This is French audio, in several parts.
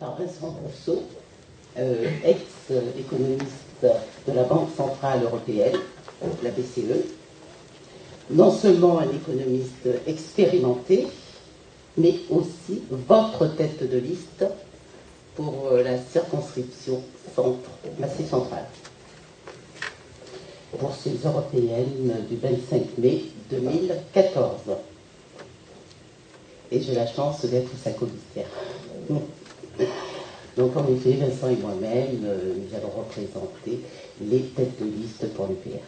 par Vincent Rousseau, euh, ex-économiste de la Banque Centrale Européenne, la BCE. Non seulement un économiste expérimenté, mais aussi votre tête de liste pour euh, la circonscription centre, Massif centrale pour ces européennes du 25 mai 2014. Et j'ai la chance d'être sa commissaire. Donc en effet, Vincent et moi-même, euh, nous allons représenter les têtes de liste pour l'UPR.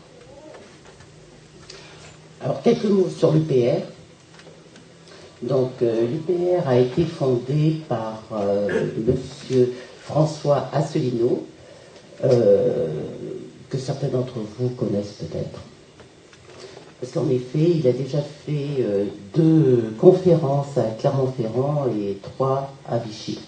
Alors quelques mots sur l'UPR. Donc euh, l'UPR a été fondé par euh, Monsieur François Asselineau, que certains d'entre vous connaissent peut-être. Parce qu'en effet, il a déjà fait deux conférences à Clermont-Ferrand et trois à Vichy.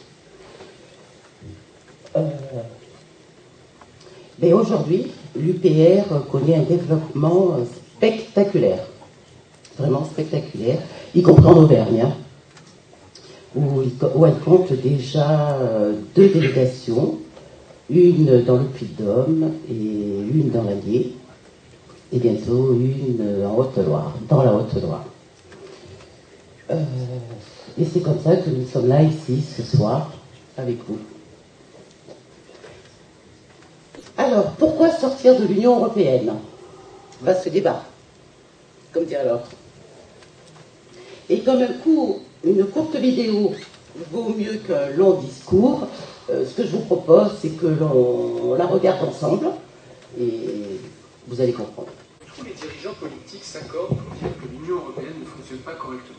Mais aujourd'hui, l'UPR connaît un développement spectaculaire vraiment spectaculaire, y compris en Auvergne, hein, où, elle compte déjà euh, deux délégations, une dans le Puy-de-Dôme et une dans l'Allier, et bientôt une en Haute-Loire, dans la Haute-Loire. Euh, et c'est comme ça que nous sommes là ici ce soir avec vous. Alors, pourquoi sortir de l'Union européenne? Va se débat, comme dirait l'autre. Et comme un coup, une courte vidéo vaut mieux qu'un long discours, euh, ce que je vous propose, c'est que l'on la regarde ensemble et vous allez comprendre. Tous les dirigeants politiques s'accordent pour dire que l'Union européenne ne fonctionne pas correctement.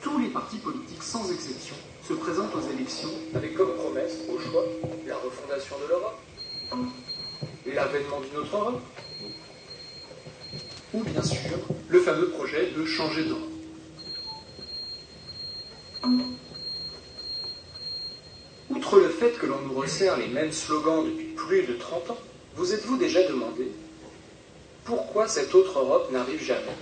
Tous les partis politiques, sans exception, se présentent aux élections avec comme promesse, au choix, la refondation de l'Europe, l'avènement d'une autre Europe, ou bien sûr le fameux projet de changer d'Europe. Outre le fait que l'on nous resserre les mêmes slogans depuis plus de 30 ans, vous êtes-vous déjà demandé pourquoi cette autre Europe n'arrive jamais?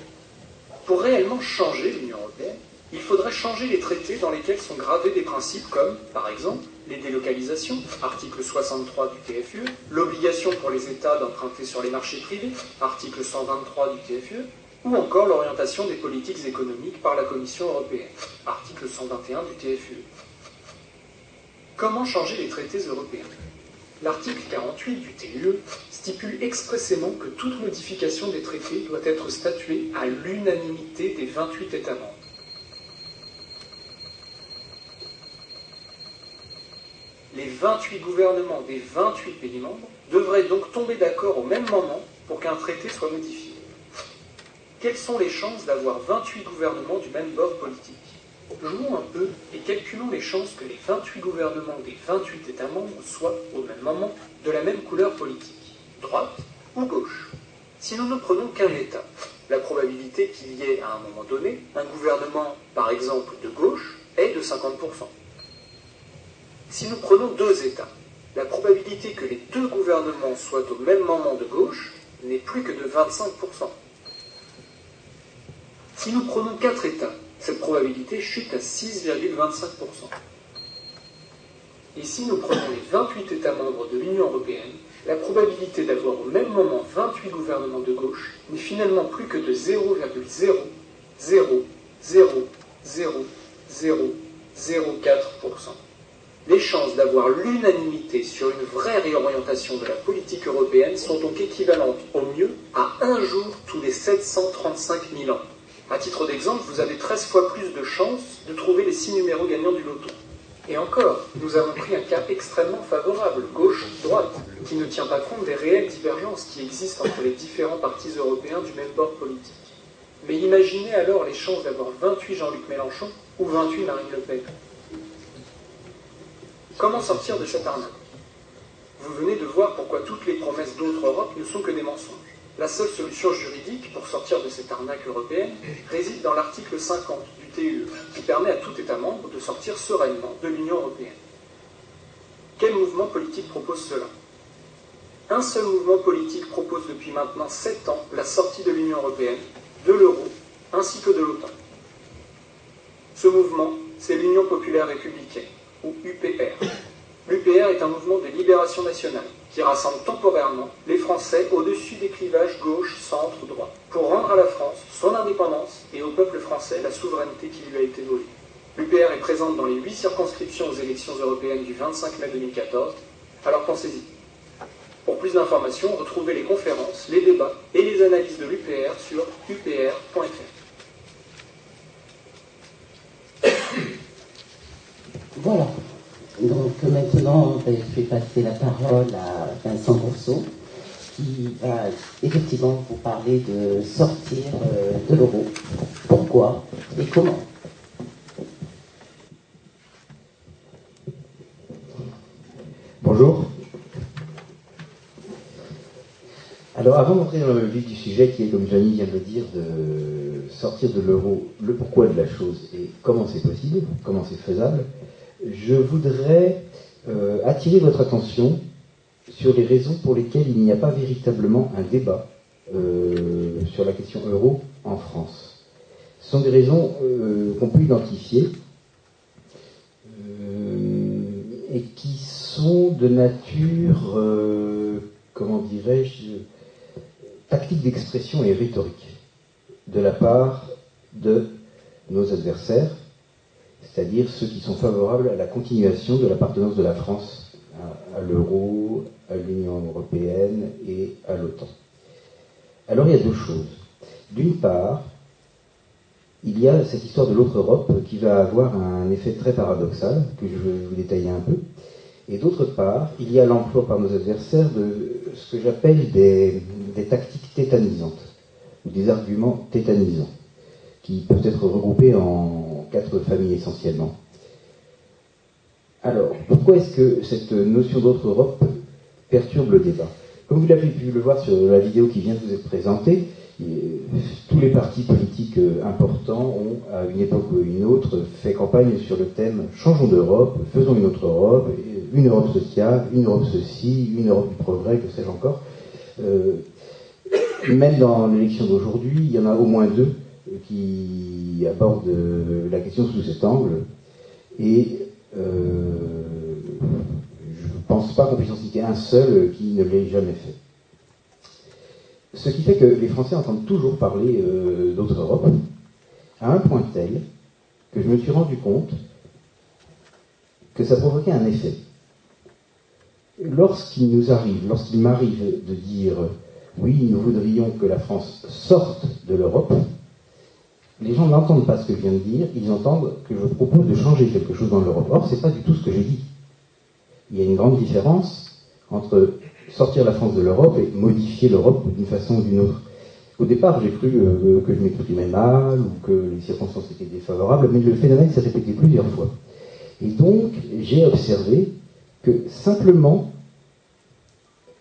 Pour réellement changer l'Union européenne, il faudrait changer les traités dans lesquels sont gravés des principes comme, par exemple, les délocalisations, article 63 du TFUE, l'obligation pour les États d'emprunter sur les marchés privés, article 123 du TFUE, ou encore l'orientation des politiques économiques par la Commission européenne, article 121 du TFUE. Comment changer les traités européens? L'article 48 du TUE stipule expressément que toute modification des traités doit être statuée à l'unanimité des 28 États membres. Les 28 gouvernements des 28 pays membres devraient donc tomber d'accord au même moment pour qu'un traité soit modifié. Quelles sont les chances d'avoir 28 gouvernements du même bord politique? Jouons un peu et calculons les chances que les 28 gouvernements des 28 États membres soient, au même moment, de la même couleur politique, droite ou gauche. Si nous ne prenons qu'un État, la probabilité qu'il y ait à un moment donné un gouvernement, par exemple, de gauche est de 50%. Si nous prenons deux États, la probabilité que les deux gouvernements soient au même moment de gauche n'est plus que de 25%. Si nous prenons quatre États, cette probabilité chute à 6,25%. Et si nous prenons les 28 États membres de l'Union européenne, la probabilité d'avoir au même moment 28 gouvernements de gauche n'est finalement plus que de 0,0000004%. Les chances d'avoir l'unanimité sur une vraie réorientation de la politique européenne sont donc équivalentes au mieux à un jour tous les 735 000 ans. À titre d'exemple, vous avez 13 fois plus de chances de trouver les 6 numéros gagnants du loto. Et encore, nous avons pris un cas extrêmement favorable, gauche-droite, qui ne tient pas compte des réelles divergences qui existent entre les différents partis européens du même bord politique. Mais imaginez alors les chances d'avoir 28 Jean-Luc Mélenchon ou 28 Marine Le Pen. Comment sortir de cette arnaque Vous venez de voir pourquoi toutes les promesses d'autres Europe ne sont que des mensonges. La seule solution juridique pour sortir de cette arnaque européenne réside dans l'article 50 du TUE, qui permet à tout État membre de sortir sereinement de l'Union européenne. Quel mouvement politique propose cela Un seul mouvement politique propose depuis maintenant 7 ans la sortie de l'Union européenne, de l'euro, ainsi que de l'OTAN. Ce mouvement, c'est l'Union populaire républicaine, ou UPR. L'UPR est un mouvement de libération nationale qui rassemble temporairement les Français au-dessus des clivages gauche, centre, droit, pour rendre à la France son indépendance et au peuple français la souveraineté qui lui a été volée. L'UPR est présente dans les huit circonscriptions aux élections européennes du 25 mai 2014, alors pensez-y. Pour plus d'informations, retrouvez les conférences, les débats et les analyses de l'UPR sur upr.fr. Voilà. Donc maintenant, je vais passer la parole à Vincent Rousseau, qui va effectivement vous parler de sortir euh, de l'euro. Pourquoi et comment? Bonjour. Alors, avant d'entrer dans le vif du sujet, qui est, comme Jamie vient de le dire, de sortir de l'euro, le pourquoi de la chose et comment c'est possible, comment c'est faisable, je voudrais euh, attirer votre attention sur les raisons pour lesquelles il n'y a pas véritablement un débat euh, sur la question euro en France. Ce sont des raisons euh, qu'on peut identifier et qui sont de nature, comment dirais-je, tactique d'expression et rhétorique de la part de nos adversaires, c'est-à-dire ceux qui sont favorables à la continuation de l'appartenance de la France à, l'euro, à l'Union européenne et à l'OTAN. Alors il y a deux choses. D'une part, il y a cette histoire de l'autre Europe qui va avoir un effet très paradoxal, que je vais vous détailler un peu. Et d'autre part, il y a l'emploi par nos adversaires de ce que j'appelle des, tactiques tétanisantes, ou des arguments tétanisants, qui peuvent être regroupés en quatre familles essentiellement. Alors, pourquoi est-ce que cette notion d'autre Europe perturbe le débat? Comme vous l'avez pu le voir sur la vidéo qui vient de vous être présentée, tous les partis politiques euh, importants ont, à une époque ou une autre, fait campagne sur le thème Changeons d'Europe, faisons une autre Europe, une Europe sociale, une Europe ceci, une Europe du progrès, que sais-je encore. Euh, même dans l'élection d'aujourd'hui, il y en a au moins deux qui abordent la question sous cet angle. Et euh, je ne pense pas qu'on puisse en citer un seul qui ne l'ait jamais fait. Ce qui fait que les Français entendent toujours parler euh, d'autre Europe, à un point tel que je me suis rendu compte que ça provoquait un effet. Lorsqu'il nous arrive, lorsqu'il m'arrive de dire oui, nous voudrions que la France sorte de l'Europe, les gens n'entendent pas ce que je viens de dire, ils entendent que je propose de changer quelque chose dans l'Europe. Or, ce n'est pas du tout ce que j'ai dit. Il y a une grande différence entre sortir la France de l'Europe et modifier l'Europe d'une façon ou d'une autre. Au départ, j'ai cru euh, que je m'exprimais mal ou que les circonstances étaient défavorables, mais le phénomène s'est répété plusieurs fois. Et donc, j'ai observé que simplement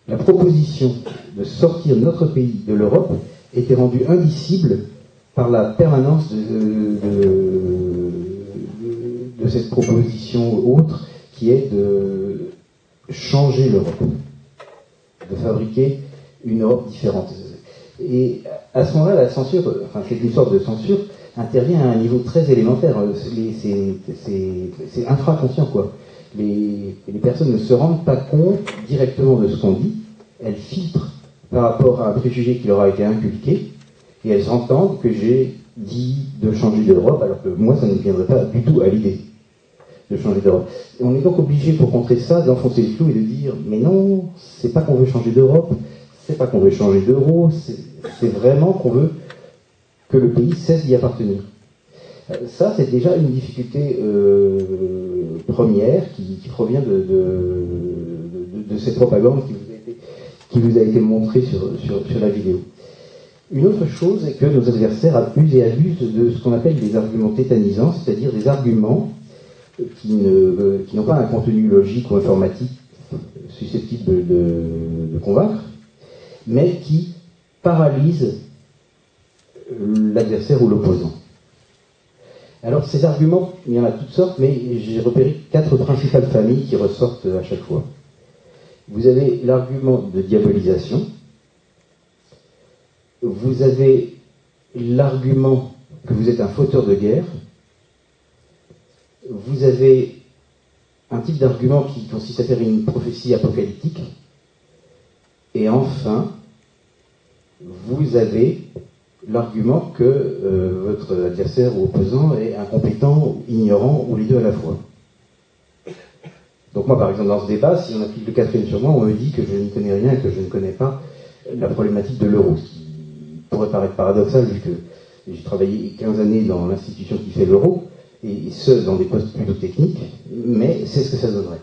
la proposition de sortir notre pays de l'Europe était rendue indicible par la permanence de, cette proposition autre qui est de changer l'Europe de fabriquer une Europe différente. Et à ce moment-là, la censure, enfin c'est une sorte de censure, intervient à un niveau très élémentaire. C'est infraconscient, quoi. Les, les, personnes ne se rendent pas compte directement de ce qu'on dit, elles filtrent par rapport à un préjugé qui leur a été inculqué, et elles entendent que j'ai dit de changer d'Europe, alors que moi, ça ne viendrait pas du tout à l'idée de changer d'Europe. On est donc obligé, pour contrer ça, d'enfoncer le clou et de dire mais non, c'est pas qu'on veut changer d'Europe, c'est pas qu'on veut changer d'euro, c'est vraiment qu'on veut que le pays cesse d'y appartenir. Euh, ça, c'est déjà une difficulté euh, première qui, provient de, cette propagande qui vous a été, montrée sur la vidéo. Une autre chose est que nos adversaires abusent et abusent de ce qu'on appelle des arguments tétanisants, c'est-à-dire des arguments qui n'ont pas un contenu logique ou informatique susceptible de, convaincre, mais qui paralysent l'adversaire ou l'opposant. Alors ces arguments, il y en a toutes sortes, mais j'ai repéré quatre principales familles qui ressortent à chaque fois. Vous avez l'argument de diabolisation, vous avez l'argument que vous êtes un fauteur de guerre, vous avez un type d'argument qui consiste à faire une prophétie apocalyptique. Et enfin, vous avez l'argument que euh, votre adversaire ou opposant est incompétent, ignorant, ou les deux à la fois. Donc moi, par exemple, dans ce débat, si on applique le quatrième sur moi, on me dit que je n'y connais rien et que je ne connais pas la problématique de l'euro, pourrait paraître paradoxal vu que j'ai travaillé 15 années dans l'institution qui fait l'euro, et ce, dans des postes plutôt techniques, mais c'est ce que ça donnerait.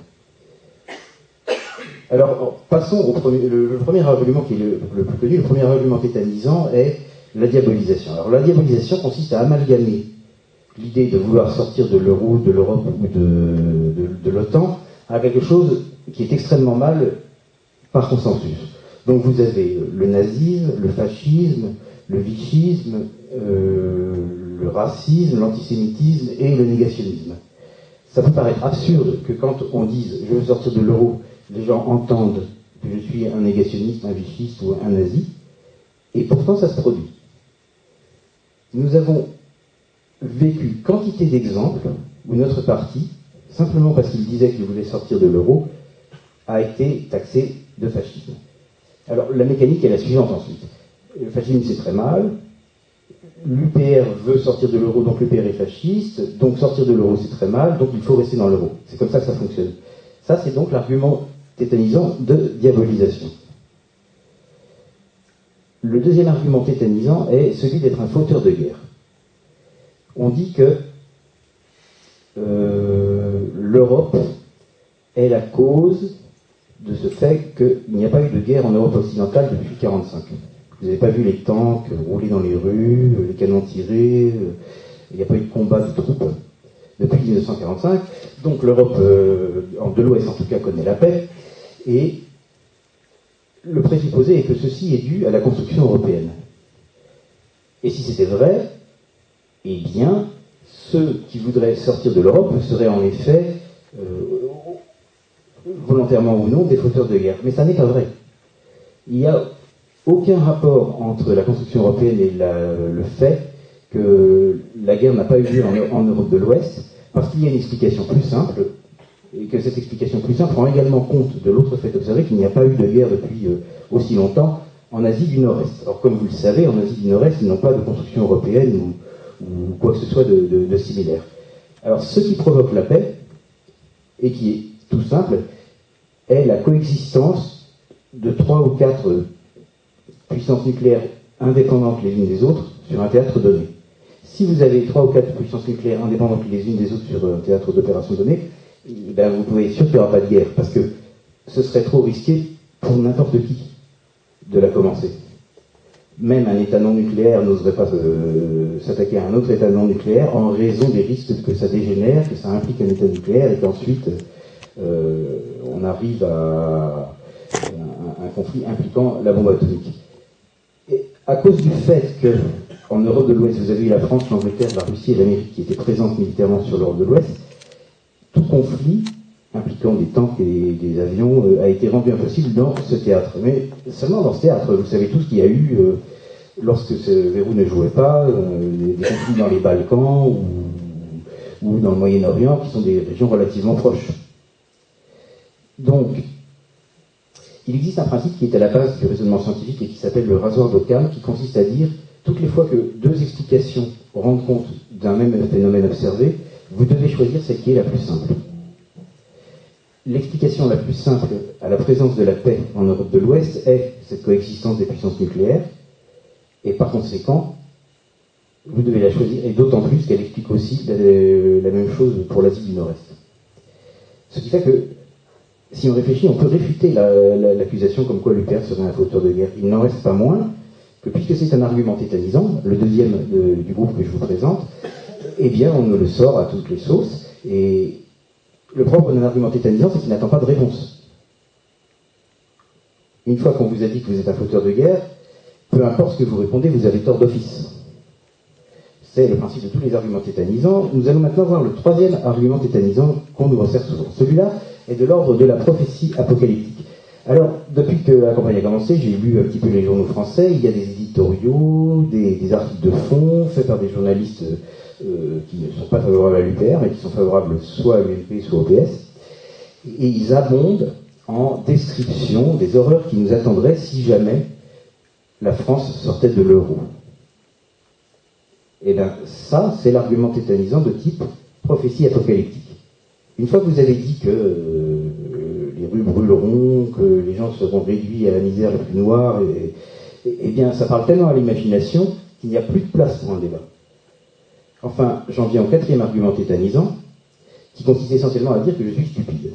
Alors, passons au premier, le, premier argument qui est le, plus connu, le premier argument tétanisant est la diabolisation. Alors, la diabolisation consiste à amalgamer l'idée de vouloir sortir de l'euro, de l'Europe ou de, de, de l'OTAN à quelque chose qui est extrêmement mal par consensus. Donc vous avez le nazisme, le fascisme, le vichisme, euh, le racisme, l'antisémitisme et le négationnisme. Ça peut paraître absurde que quand on dise je veux sortir de l'euro, les gens entendent que je suis un négationniste, un vichiste ou un nazi, et pourtant ça se produit. Nous avons vécu quantité d'exemples où notre parti, simplement parce qu'il disait qu'il voulait sortir de l'euro, a été taxé de fascisme. Alors la mécanique est la suivante ensuite. Le fascisme c'est très mal, l'UPR veut sortir de l'euro, donc l'UPR est fasciste, donc sortir de l'euro c'est très mal, donc il faut rester dans l'euro. C'est comme ça que ça fonctionne. Ça c'est donc l'argument tétanisant de diabolisation. Le deuxième argument tétanisant est celui d'être un fauteur de guerre. On dit que euh, l'Europe est la cause de ce fait qu'il n'y a pas eu de guerre en Europe occidentale depuis 1945. Vous n'avez pas vu les tanks rouler dans les rues, les canons tirés, il n'y a pas eu de combat de troupes depuis 1945. Donc l'Europe, euh, de l'Ouest en tout cas, connaît la paix. Et le présupposé est que ceci est dû à la construction européenne. Et si c'était vrai, eh bien, ceux qui voudraient sortir de l'Europe seraient en effet, euh, volontairement ou non, des fauteurs de guerre. Mais ça n'est pas vrai. Il n'y a aucun rapport entre la construction européenne et le fait que la guerre n'a pas eu lieu en, Europe de l'Ouest, parce qu'il y a une explication plus simple, et que cette explication plus simple prend également compte de l'autre fait observé qu'il n'y a pas eu de guerre depuis euh, aussi longtemps en Asie du Nord-Est. Alors comme vous le savez, en Asie du Nord-Est, ils n'ont pas de construction européenne ou, quoi que ce soit de, de, de, similaire. Alors ce qui provoque la paix, et qui est tout simple, est la coexistence de trois ou quatre puissances nucléaires indépendantes les unes des autres sur un théâtre donné. Si vous avez trois ou quatre puissances nucléaires indépendantes les unes des autres sur un théâtre d'opération donné, ben vous pouvez être sûr qu'il n'y aura pas de guerre, parce que ce serait trop risqué pour n'importe qui de la commencer. Même un État non nucléaire n'oserait pas euh, s'attaquer à un autre État non nucléaire en raison des risques que ça dégénère, que ça implique un État nucléaire et qu'ensuite on arrive à un, conflit impliquant la bombe atomique à cause du fait que en Europe de l'Ouest, vous avez eu la France, l'Angleterre, la Russie et l'Amérique qui étaient présentes militairement sur l'Europe de l'Ouest, tout conflit impliquant des tanks et des, avions euh, a été rendu impossible dans ce théâtre. Mais seulement dans ce théâtre, vous savez tout ce qu'il y a eu euh, lorsque ce verrou ne jouait pas, euh, des conflits dans les Balkans ou dans le Moyen-Orient, qui sont des régions relativement proches. Donc, il existe un principe qui est à la base du raisonnement scientifique et qui s'appelle le rasoir d'Occam, qui consiste à dire toutes les fois que deux explications rendent compte d'un même phénomène observé, vous devez choisir celle qui est la plus simple. L'explication la plus simple à la présence de la paix en Europe de l'Ouest est cette coexistence des puissances nucléaires, et par conséquent, vous devez la choisir, et d'autant plus qu'elle explique aussi la, la, même chose pour l'Asie du Nord-Est. Ce qui fait que si on réfléchit, on peut réfuter l'accusation comme quoi l'UPR serait un fauteur de guerre. Il n'en reste pas moins que puisque c'est un argument tétanisant, le deuxième du groupe que je vous présente, eh bien on me le sort à toutes les sauces. Et le propre d'un argument tétanisant, c'est qu'il n'attend pas de réponse. Une fois qu'on vous a dit que vous êtes un fauteur de guerre, peu importe ce que vous répondez, vous avez tort d'office. C'est le principe de tous les arguments tétanisants. Nous allons maintenant voir le troisième argument tétanisant qu'on nous resserre souvent. Celui-là, est de l'ordre de la prophétie apocalyptique. Alors, depuis que la campagne a commencé, j'ai lu un petit peu les journaux français, il y a des éditoriaux, des, articles de fond faits par des journalistes euh, qui ne sont pas favorables à l'UPR, mais qui sont favorables soit à l'UNP, soit au PS. Et ils abondent en description des horreurs qui nous attendraient si jamais la France sortait de l'euro. Et eh bien ça, c'est l'argument tétanisant de type prophétie apocalyptique. Une fois que vous avez dit que euh, brûleront, que les gens seront réduits à la misère la plus noire, et, eh bien ça parle tellement à l'imagination qu'il n'y a plus de place pour un débat. Enfin, j'en viens au quatrième argument tétanisant, qui consiste essentiellement à dire que je suis stupide,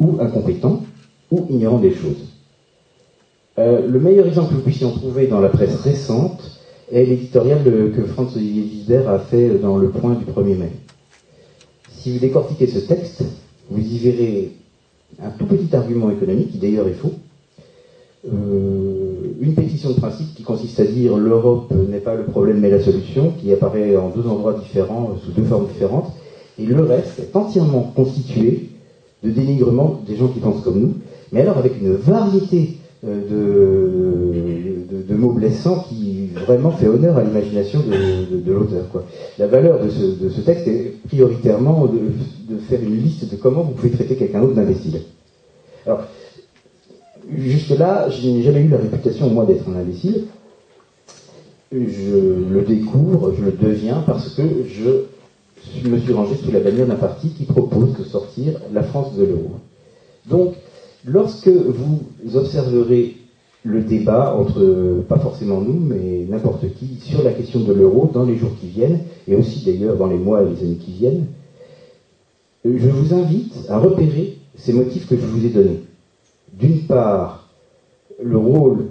ou incompétent, ou ignorant des choses. Euh, le meilleur exemple que vous puissiez en trouver dans la presse récente est l'éditorial que Franz Olivier Gisbert a fait dans Le Point du 1er mai. Si vous décortiquez ce texte, vous y verrez un tout petit argument économique, qui d'ailleurs est faux, euh, une pétition de principe qui consiste à dire l'Europe n'est pas le problème mais la solution, qui apparaît en deux endroits différents, sous deux formes différentes, et le reste est entièrement constitué de dénigrement des gens qui pensent comme nous, mais alors avec une variété euh, de, mots blessants qui vraiment fait honneur à l'imagination de, l'auteur. La valeur de ce, texte est prioritairement de, faire une liste de comment vous pouvez traiter quelqu'un d'autre d'imbécile. Alors, jusque-là, je n'ai jamais eu la réputation, moi, d'être un imbécile. Je le découvre, je le deviens parce que je me suis rangé sous la bannière d'un parti qui propose de sortir la France de l'euro. Donc, Lorsque vous observerez le débat entre, pas forcément nous, mais n'importe qui, sur la question de l'euro dans les jours qui viennent, et aussi d'ailleurs dans les mois et les années qui viennent, je vous invite à repérer ces motifs que je vous ai donnés. D'une part, le rôle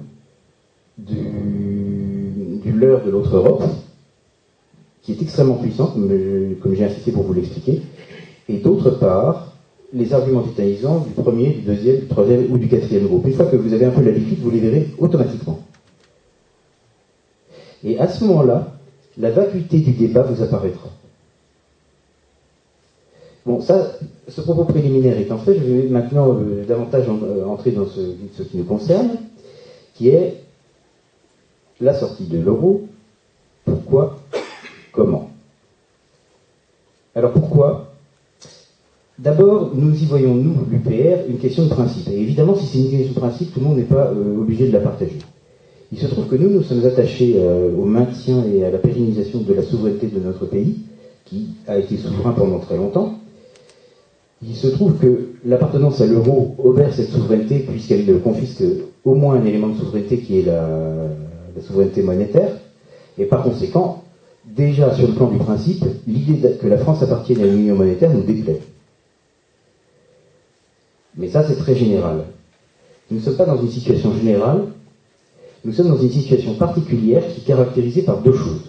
du, du leurre de l'autre Europe, qui est extrêmement puissant, comme j'ai insisté pour vous l'expliquer, et d'autre part, les arguments tétanisants du premier, du deuxième, du troisième ou du quatrième groupe. Une fois que vous avez un peu l'habitude, vous les verrez automatiquement. Et à ce moment-là, la vacuité du débat vous apparaîtra. Bon, ça, ce propos préliminaire étant fait, je vais maintenant euh, davantage euh, entrer dans ce qui nous concerne, qui est la sortie de l'euro. Pourquoi? Comment? Alors pourquoi? D'abord, nous y voyons, nous, l'UPR, une question de principe. Et évidemment, si c'est une question de principe, tout le monde n'est pas euh, obligé de la partager. Il se trouve que nous, nous sommes attachés euh, au maintien et à la pérennisation de la souveraineté de notre pays, qui a été souverain pendant très longtemps. Il se trouve que l'appartenance à l'euro obère cette souveraineté puisqu'elle confisque au moins un élément de souveraineté qui est la, la souveraineté monétaire. Et par conséquent, déjà sur le plan du principe, l'idée que la France appartienne à l'union monétaire nous déplaît. Mais ça, c'est très général. Nous ne sommes pas dans une situation générale, nous sommes dans une situation particulière qui est caractérisée par deux choses.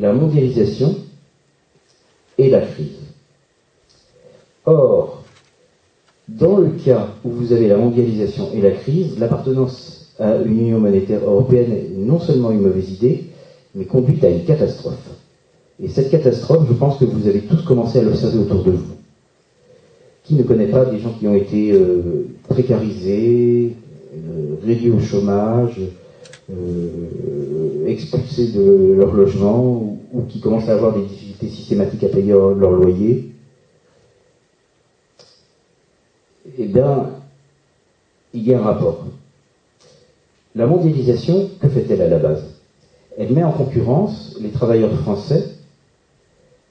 La mondialisation et la crise. Or, dans le cas où vous avez la mondialisation et la crise, l'appartenance à une union monétaire européenne est non seulement une mauvaise idée, mais conduite à une catastrophe. Et cette catastrophe, je pense que vous avez tous commencé à l'observer autour de vous. Qui ne connaît pas des gens qui ont été euh, précarisés, euh, réduits au chômage, euh, expulsés de leur logement, ou, qui commencent à avoir des difficultés systématiques à payer leur, loyer Eh bien, il y a un rapport. La mondialisation, que fait-elle à la base? Elle met en concurrence les travailleurs français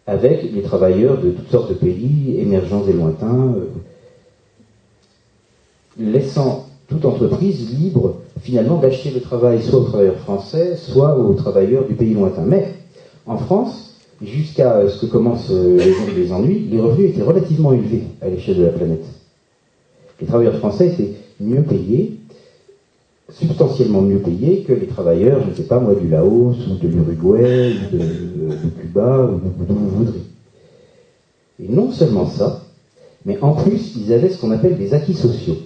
avec les travailleurs de toutes sortes de pays émergents et lointains, euh, laissant toute entreprise libre finalement d'acheter le travail soit aux travailleurs français, soit aux travailleurs du pays lointain. Mais en France, jusqu'à ce que commencent euh, les ennuis, les revenus étaient relativement élevés à l'échelle de la planète. Les travailleurs français étaient mieux payés, substantiellement mieux payés que les travailleurs, je ne sais pas moi, du Laos ou de l'Uruguay ou de, Cuba ou d'où vous voudrez. Et non seulement ça, mais en plus, ils avaient ce qu'on appelle des acquis sociaux.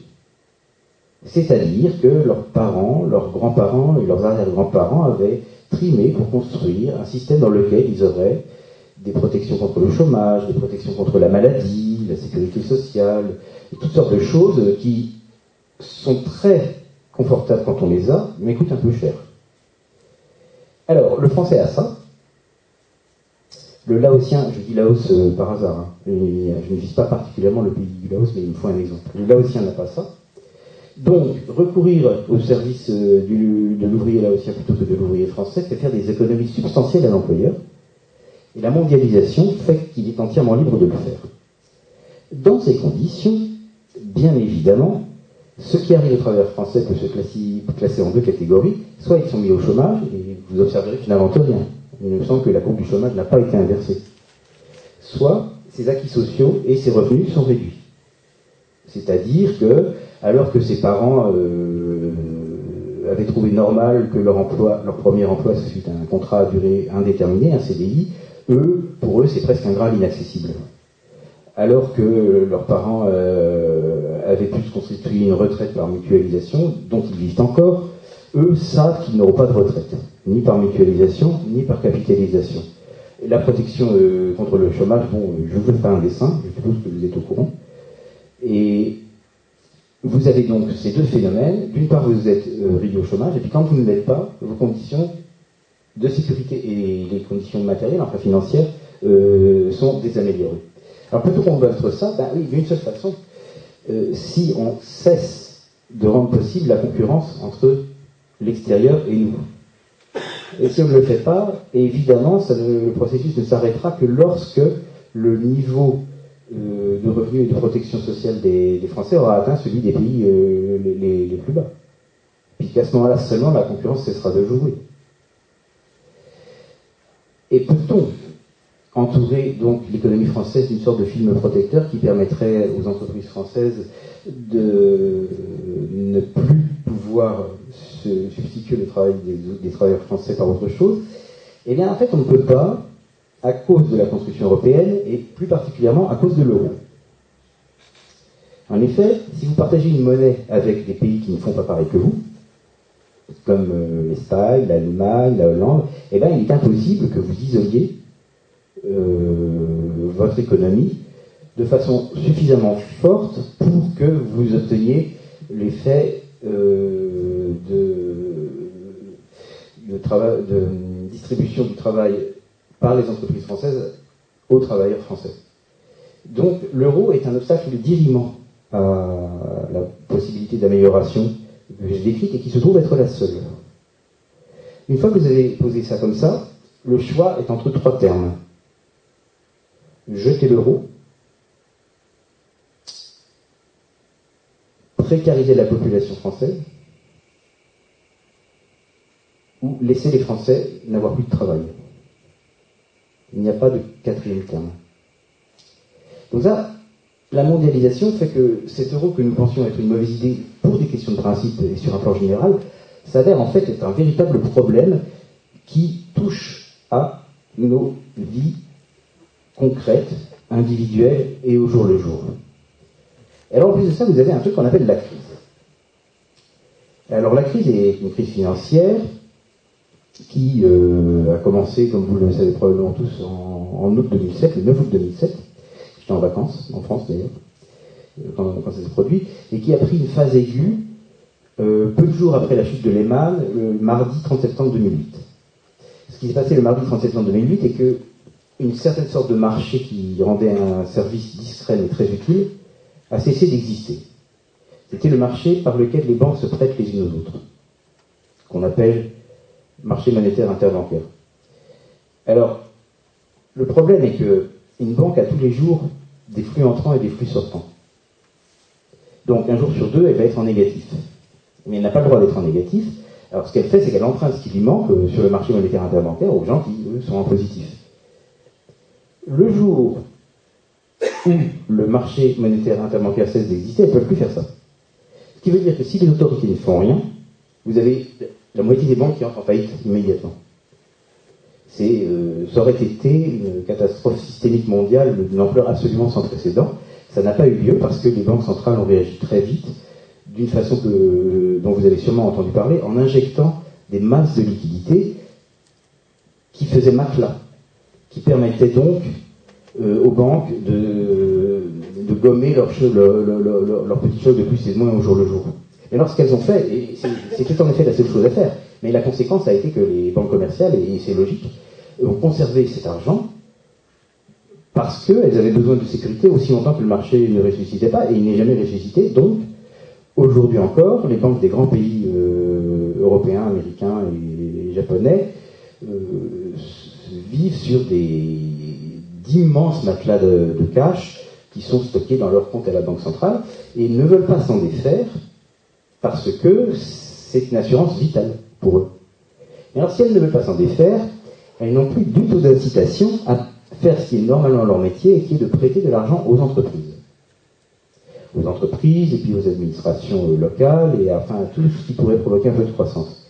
C'est-à-dire que leurs parents, leurs grands-parents et leurs arrière-grands-parents avaient trimé pour construire un système dans lequel ils auraient des protections contre le chômage, des protections contre la maladie, la sécurité sociale, et toutes sortes de choses qui sont très confortables quand on les a, mais coûtent un peu cher. Alors, le français a ça, Le laotien, je dis Laos euh, par hasard, hein, je ne vise pas particulièrement le pays du Laos, mais il me faut un exemple. Le laotien n'a pas ça. Donc, recourir au service euh, de l'ouvrier laotien plutôt que de l'ouvrier français fait faire des économies substantielles à l'employeur. Et la mondialisation fait qu'il est entièrement libre de le faire. Dans ces conditions, bien évidemment, ceux qui arrivent au travailleurs français peuvent se classer, en deux catégories. Soit ils sont mis au chômage, et vous observerez qu'ils n'inventent rien. Il me semble que la courbe du chômage n'a pas été inversée. Soit ces acquis sociaux et ses revenus sont réduits. C'est-à-dire que, alors que ses parents euh, avaient trouvé normal que leur premier emploi, ce fût un contrat à durée indéterminée, un CDI, eux, pour eux, c'est presque un graal inaccessible. Alors que leurs parents euh, avaient pu se constituer une retraite par mutualisation, dont ils vivent encore, eux savent qu'ils n'auront pas de retraite, ni par mutualisation, ni par capitalisation. la protection euh, contre le chômage, bon, je vous fais un dessin, je suppose que vous êtes au courant. Et vous avez donc ces deux phénomènes. D'une part, vous êtes euh, au chômage, et puis quand vous ne l'êtes pas, vos conditions de sécurité et les conditions matérielles, enfin financières, euh, sont désaméliorées. Alors peut-on combattre ça Ben oui, d'une seule façon, euh, si on cesse de rendre possible la concurrence entre l'extérieur et nous. Et si on ne le fait pas, évidemment, le processus ne s'arrêtera que lorsque le niveau euh, de revenus et de protection sociale des, Français aura atteint celui des pays euh, les, les, plus bas. Puis qu'à ce moment-là seulement, la concurrence cessera de jouer. Et peut-on entourer donc l'économie française d'une sorte de film protecteur qui permettrait aux entreprises françaises de ne plus pouvoir se substituer le travail des, des travailleurs français par autre chose Eh bien, en fait, on ne peut pas, à cause de la construction européenne et plus particulièrement à cause de l'euro. En effet, si vous partagez une monnaie avec des pays qui ne font pas pareil que vous, comme euh, l'Espagne, l'Allemagne, la Hollande, eh bien, il est impossible que vous isoliez votre économie de façon suffisamment forte pour que vous obteniez l'effet euh, de, de distribution du travail par les entreprises françaises aux travailleurs français. Donc l'euro est un obstacle dirimant à la possibilité d'amélioration que j'ai décrite et qui se trouve être la seule. Une fois que vous avez posé ça comme ça, le choix est entre trois termes. Jeter l'euro, précariser la population française, ou laisser les Français n'avoir plus de travail. Il n'y a pas de quatrième terme. Donc ça, la mondialisation fait que cet euro que nous pensions être une mauvaise idée pour des questions de principe et sur un plan général, s'avère en fait être un véritable problème qui touche à nos vies concrètes, individuelles et au jour le jour. alors en plus de ça, vous avez un truc qu'on appelle la crise. Alors la crise est une crise financière qui euh, a commencé, comme vous le savez probablement tous, en, août 2007, le 9 août 2007. J'étais en vacances, en France d'ailleurs, euh, quand, ça s'est produit, et qui a pris une phase aiguë euh, peu de jours après la chute de Lehman, le mardi 30 septembre 2008. Ce qui s'est passé le mardi 30 septembre 2008 est que une certaine sorte de marché qui rendait un service discret et très utile a cessé d'exister. C'était le marché par lequel les banques se prêtent les unes aux autres, qu'on appelle marché monétaire interbancaire. Alors, le problème est que une banque a tous les jours des flux entrants et des flux sortants. Donc un jour sur deux, elle va être en négatif. Mais elle n'a pas le droit d'être en négatif. Alors ce qu'elle fait, c'est qu'elle emprunte ce qui lui manque euh, sur le marché monétaire interbancaire aux gens qui, eux, sont en positif. Le jour où le marché monétaire interbancaire cesse d'exister, elles ne peuvent plus faire ça. Ce qui veut dire que si les autorités ne font rien, vous avez la moitié des banques qui entrent en faillite immédiatement. Euh, ça aurait été une catastrophe systémique mondiale d'une ampleur absolument sans précédent. Ça n'a pas eu lieu parce que les banques centrales ont réagi très vite, d'une façon que, dont vous avez sûrement entendu parler, en injectant des masses de liquidités qui faisaient matelas, qui permettaient donc euh, aux banques de, gommer leurs leur, leur, petits chocs de plus et de moins au jour le jour. Et alors, ce qu'elles ont fait, et tout en effet la seule chose à faire, mais la conséquence a été que les banques commerciales, et c'est logique, ont conservé cet argent parce qu'elles avaient besoin de sécurité aussi longtemps que le marché ne ressuscitait pas, et il n'est jamais ressuscité. Donc, aujourd'hui encore, les banques des grands pays euh, européens, américains et japonais euh, vivent sur d'immenses matelas de, de, cash qui sont stockés dans leur compte à la Banque centrale et ne veulent pas s'en défaire parce que c'est une assurance vitale pour eux. Et alors si elles ne veulent pas s'en défaire, elles n'ont plus du tout d'incitation à faire ce qui est normalement leur métier et qui est de prêter de l'argent aux entreprises. Aux entreprises et puis aux administrations euh, locales et enfin à tout ce qui pourrait provoquer un peu de croissance.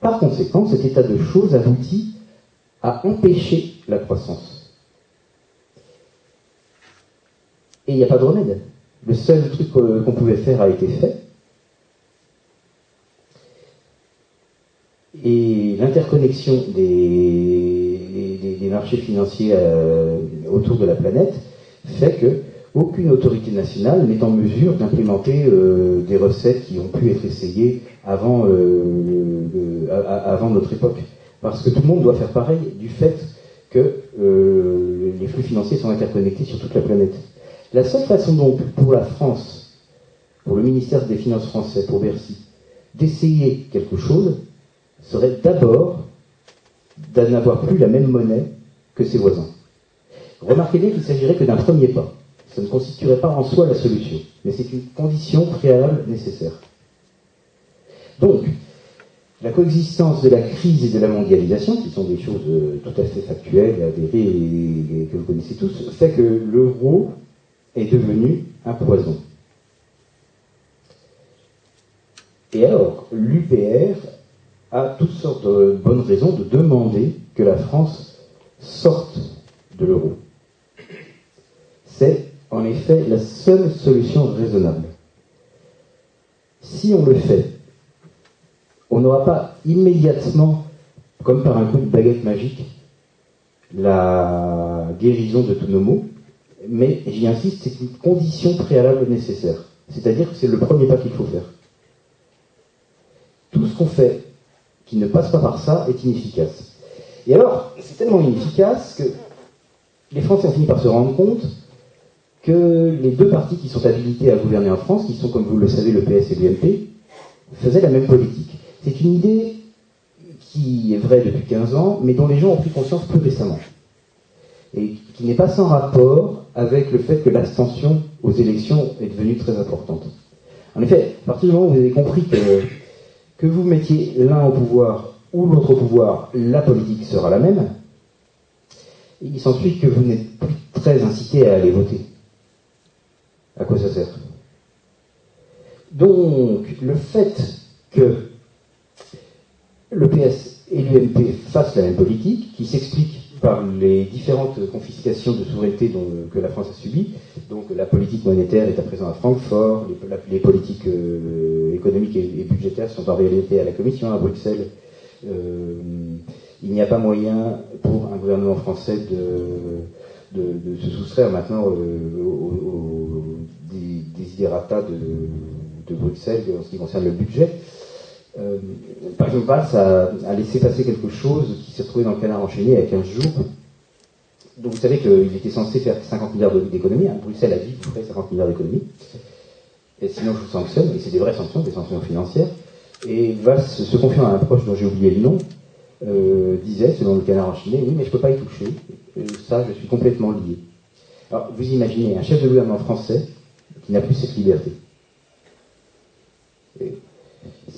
Par conséquent, cet état de choses aboutit à empêcher la croissance. Et il n'y a pas de remède. Le seul truc qu'on pouvait faire a été fait. Et l'interconnexion des, des, marchés financiers euh, autour de la planète fait que aucune autorité nationale n'est en mesure d'implémenter euh, des recettes qui ont pu être essayées avant, euh, avant notre époque. Parce que tout le monde doit faire pareil du fait que euh, les flux financiers sont interconnectés sur toute la planète. La seule façon donc pour la France, pour le ministère des Finances français, pour Bercy, d'essayer quelque chose, serait d'abord d'en n'avoir plus la même monnaie que ses voisins. Remarquez bien qu'il s'agirait que d'un premier pas. Ça ne constituerait pas en soi la solution, mais c'est une condition préalable nécessaire. Donc, la coexistence de la crise et de la mondialisation, qui sont des choses euh, tout à fait factuelles, avérées et, et que vous connaissez tous, fait que l'euro est devenu un poison. Et alors, l'UPR a toutes sortes de bonnes raisons de demander que la France sorte de l'euro. C'est en effet la seule solution raisonnable. Si on le fait, on n'aura pas immédiatement, comme par un coup de baguette magique, la guérison de tous nos maux, mais j'y insiste, c'est une condition préalable nécessaire. C'est-à-dire que c'est le premier pas qu'il faut faire. Tout ce qu'on fait qui ne passe pas par ça est inefficace. Et alors, c'est tellement inefficace que les Français ont fini par se rendre compte que les deux partis qui sont habilités à gouverner en France, qui sont, comme vous le savez, le PS et l'UMP, faisaient la même politique. C'est une idée qui est vraie depuis 15 ans, mais dont les gens ont pris conscience plus récemment. Et qui n'est pas sans rapport avec le fait que l'abstention aux élections est devenue très importante. En effet, à partir du moment où vous avez compris que que vous mettiez l'un au pouvoir ou l'autre au pouvoir, la politique sera la même. Il s'ensuit que vous n'êtes plus très incité à aller voter. À quoi ça sert? Donc, le fait que le PS et l'UMP fassent la même politique, qui s'explique par les différentes confiscations de souveraineté dont, que la France a subies. Donc la politique monétaire est à présent à Francfort, les, politiques euh, économiques et, budgétaires sont en réalité à la Commission à Bruxelles. Euh, il n'y a pas moyen pour un gouvernement français de, se soustraire maintenant euh, aux, aux desiderata de, de Bruxelles en ce qui concerne le budget. Par exemple, Valls a, laissé passer quelque chose qui s'est retrouvé dans le canard enchaîné il y a 15 jours. Donc vous savez qu'il était censé faire 50 milliards d'économies. Hein. Bruxelles a dit vous ferez 50 milliards d'économies. Et sinon je vous sanctionne, et c'est des vraies sanctions, des sanctions financières. Et Valls, se confiant à un proche dont j'ai oublié le nom, euh, disait, selon le canard enchaîné, oui mais je ne peux pas y toucher. Euh, ça, je suis complètement lié. Alors vous imaginez un chef de gouvernement français qui n'a plus cette liberté.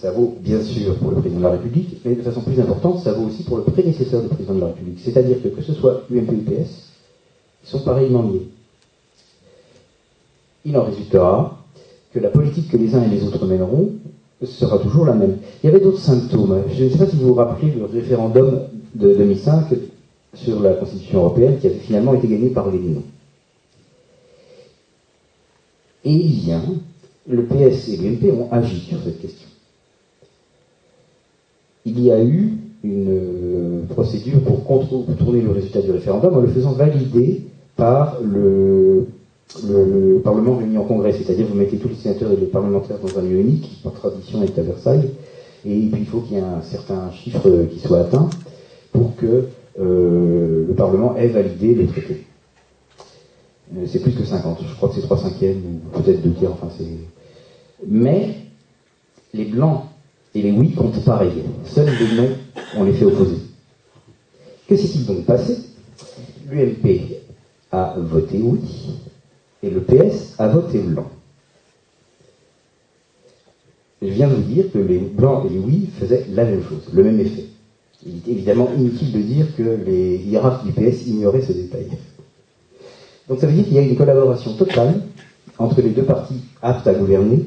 Ça vaut bien sûr pour le président de la République, mais de façon plus importante, ça vaut aussi pour le prédécesseur du président de la République. C'est-à-dire que que ce soit UMP ou UPS, ils sont pareillement liés. Il en résultera que la politique que les uns et les autres mèneront sera toujours la même. Il y avait d'autres symptômes. Je ne sais pas si vous vous rappelez le référendum de 2005 sur la Constitution européenne qui avait finalement été gagné par les non. Et a, le PS et l'UMP ont agi sur cette question il y a eu une euh, procédure pour contourner le résultat du référendum en le faisant valider par le, le, le Parlement réuni en congrès, c'est-à-dire vous mettez tous les sénateurs et les parlementaires dans un lieu unique, qui par tradition est à Versailles, et puis il faut qu'il y ait un certain chiffre qui soit atteint pour que euh, le Parlement ait validé les traités. Euh, c'est plus que 50. Je crois que c'est 3 cinquièmes ou peut-être 2 tiers. Enfin, c'est. Mais les blancs et les oui comptent pareil. Seuls les non, on les fait opposer. Que s'est-il donc passé? L'UMP a voté oui et le PS a voté blanc. Je viens de vous dire que les blancs et les oui faisaient la même chose, le même effet. Il est évidemment inutile de dire que les hiérarques du PS ignoraient ce détail. Donc ça veut dire qu'il y a une collaboration totale entre les deux partis aptes à gouverner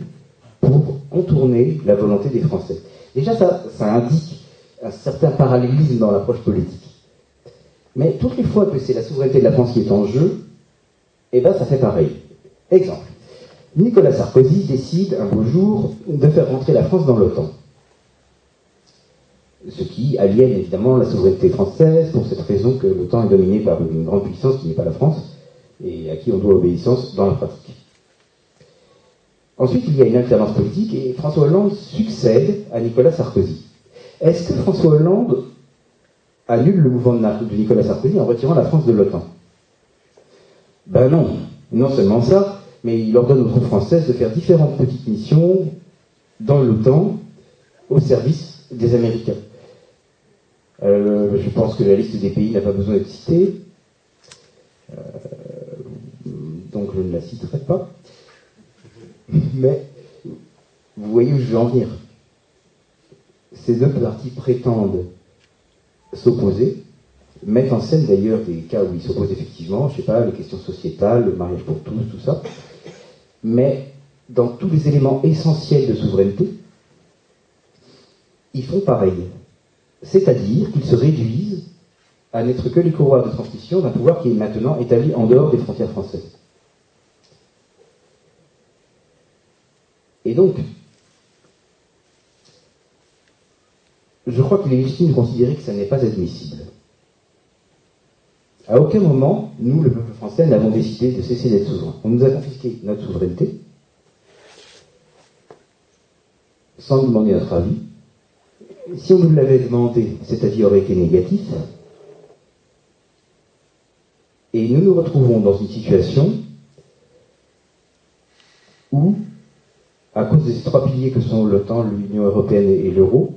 pour contourner la volonté des Français. Déjà, ça, indique un certain parallélisme dans l'approche politique. Mais toutes les fois que c'est la souveraineté de la France qui est en jeu, eh ben ça fait pareil. Exemple. Nicolas Sarkozy décide un beau jour de faire rentrer la France dans l'OTAN. Ce qui aliène évidemment la souveraineté française pour cette raison que l'OTAN est dominé par une grande puissance qui n'est pas la France et à qui on doit obéissance dans la pratique. Ensuite, il y a une alternance politique et François Hollande succède à Nicolas Sarkozy. Est-ce que François Hollande annule le mouvement de Nicolas Sarkozy en retirant la France de l'OTAN? Ben non. Non seulement ça, mais il ordonne aux troupes françaises de faire différentes petites missions dans l'OTAN au service des Américains. Euh, je pense que la liste des pays n'a pas besoin d'être citée, euh, donc je ne la citerai pas. Mais vous voyez où je veux en venir. Ces deux parties prétendent s'opposer, mettent en scène d'ailleurs des cas où ils s'opposent effectivement, je ne sais pas, les questions sociétales, le mariage pour tous, tout ça. Mais dans tous les éléments essentiels de souveraineté, ils font pareil. C'est-à-dire qu'ils se réduisent à n'être que les courroies de transmission d'un pouvoir qui est maintenant établi en dehors des frontières françaises. Et donc, je crois qu'il est légitime de considérer que ça n'est pas admissible. À aucun moment, nous, le peuple français, n'avons décidé de cesser d'être souverain. On nous a confisqué notre souveraineté, sans nous demander notre avis. Si on nous l'avait demandé, cet avis aurait été négatif. Et nous nous retrouvons dans une situation où à cause de ces trois piliers que sont l'OTAN, l'Union européenne et l'euro,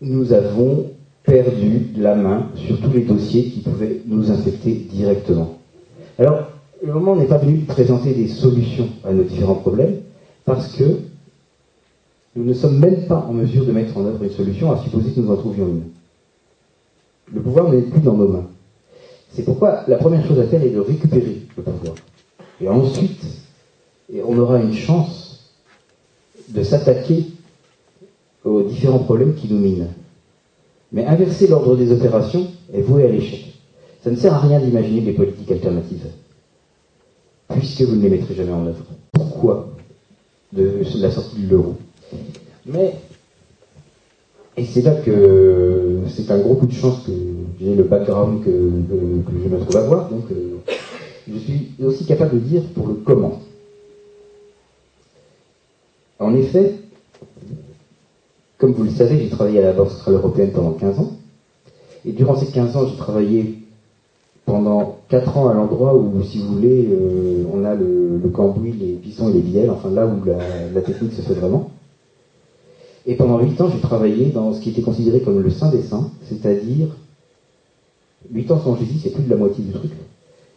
nous avons perdu la main sur tous les dossiers qui pouvaient nous infecter directement. Alors, le moment n'est pas venu de présenter des solutions à nos différents problèmes, parce que nous ne sommes même pas en mesure de mettre en œuvre une solution, à supposer que nous en trouvions une. Le pouvoir n'est plus dans nos mains. C'est pourquoi la première chose à faire est de récupérer le pouvoir. Et ensuite, on aura une chance de s'attaquer aux différents problèmes qui nous minent. Mais inverser l'ordre des opérations est voué à l'échec. Ça ne sert à rien d'imaginer des politiques alternatives, puisque vous ne les mettrez jamais en œuvre. Pourquoi de la sortie de l'euro? Mais, et c'est là que c'est un gros coup de chance que j'ai le background que, je me trouve avoir, donc euh, je suis aussi capable de dire pour le comment. En effet, comme vous le savez, j'ai travaillé à la Banque Centrale Européenne pendant 15 ans. Et durant ces 15 ans, j'ai travaillé pendant 4 ans à l'endroit où, si vous voulez, euh, on a le, cambouis, les pisons et les bielles, enfin là où la, technique se fait vraiment. Et pendant 8 ans, j'ai travaillé dans ce qui était considéré comme le saint des saints, c'est-à-dire 8 ans sans Jésus, c'est plus de la moitié du truc,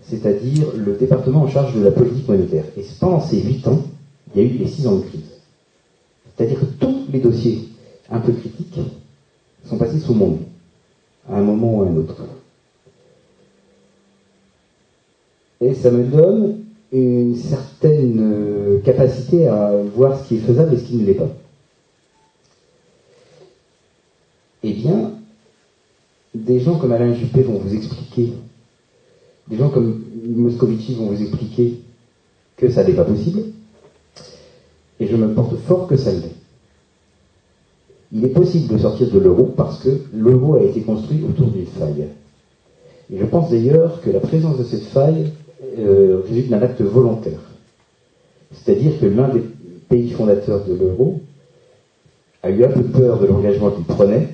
c'est-à-dire le département en charge de la politique monétaire. Et pendant ces 8 ans, il y a eu les 6 ans de crise. C'est-à-dire que tous les dossiers un peu critiques sont passés sous mon nez, à un moment ou à un autre. Et ça me donne une certaine euh, capacité à voir ce qui est faisable et ce qui ne l'est pas. Eh bien, des gens comme Alain Juppé vont vous expliquer, des gens comme Moscovici vont vous expliquer que ça n'est pas possible, et je me porte fort que ça l'est. Il est possible de sortir de l'euro parce que l'euro a été construit autour d'une faille. Et je pense d'ailleurs que la présence de cette faille euh, résulte d'un acte volontaire. C'est-à-dire que l'un des pays fondateurs de l'euro a eu un peu peur de l'engagement qu'il prenait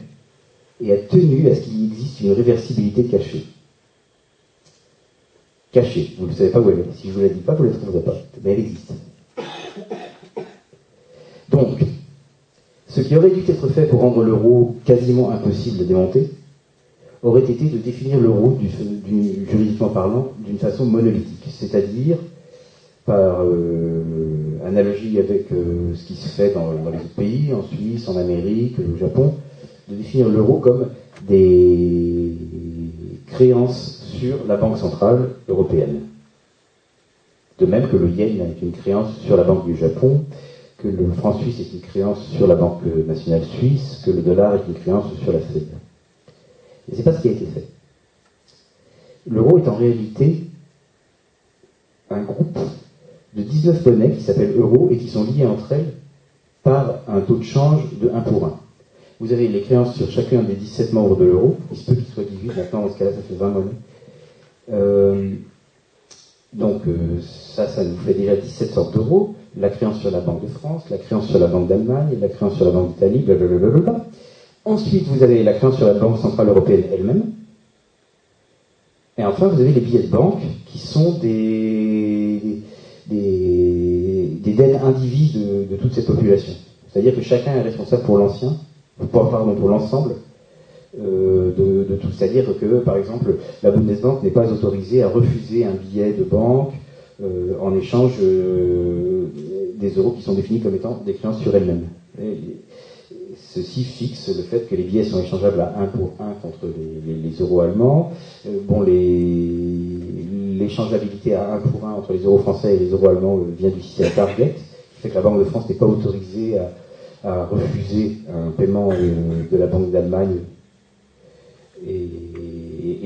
et a tenu à ce qu'il existe une réversibilité cachée. cachée. Vous ne savez pas où elle est. Si je ne vous la dis pas, vous ne la trouverez pas. Mais elle existe. Donc, ce qui aurait dû être fait pour rendre l'euro quasiment impossible de démonter, aurait été de définir l'euro, juridiquement parlant, d'une façon monolithique, c'est-à-dire par euh, analogie avec euh, ce qui se fait dans, les autres pays, en Suisse, en Amérique, au Japon, de définir l'euro comme des créances sur la Banque centrale européenne. De même que le yen est une créance sur la Banque du Japon, que le franc suisse est une créance sur la Banque nationale suisse, que le dollar est une créance sur la Fed. Et c'est pas ce qui a été fait. L'euro est en réalité un groupe de 19 monnaies qui s'appellent euro et qui sont liées entre elles par un taux de change de 1 pour 1. Vous avez les créances sur chacun des 17 membres de l'euro. Il se peut qu'il soit 18, maintenant, dans ce cas-là, ça fait 20 monnaies. Euh, donc, euh, ça, ça nous fait déjà 17 sortes d'euros. La créance sur la Banque de France, la créance sur la Banque d'Allemagne, la créance sur la Banque d'Italie, blablabla. Ensuite, vous avez la créance sur la Banque Centrale Européenne elle-même. Et enfin, vous avez les billets de banque qui sont des, des, dettes indivises de, toute cette population. C'est-à-dire que chacun est responsable pour l'ancien, pour l'ensemble euh, de, tout. C'est-à-dire que, par exemple, la Bundesbank n'est pas autorisée à refuser un billet de banque euh, en échange euh, des euros qui sont définis comme étant des créances sur elle-même. Ceci fixe le fait que les billets sont échangeables à 1 pour 1 contre les, euros allemands. Euh, bon, l'échangeabilité à 1 pour 1 entre les euros français et les euros allemands vient du système Target, qui fait que la Banque de France n'est pas autorisée à, refuser un paiement de la Banque d'Allemagne et,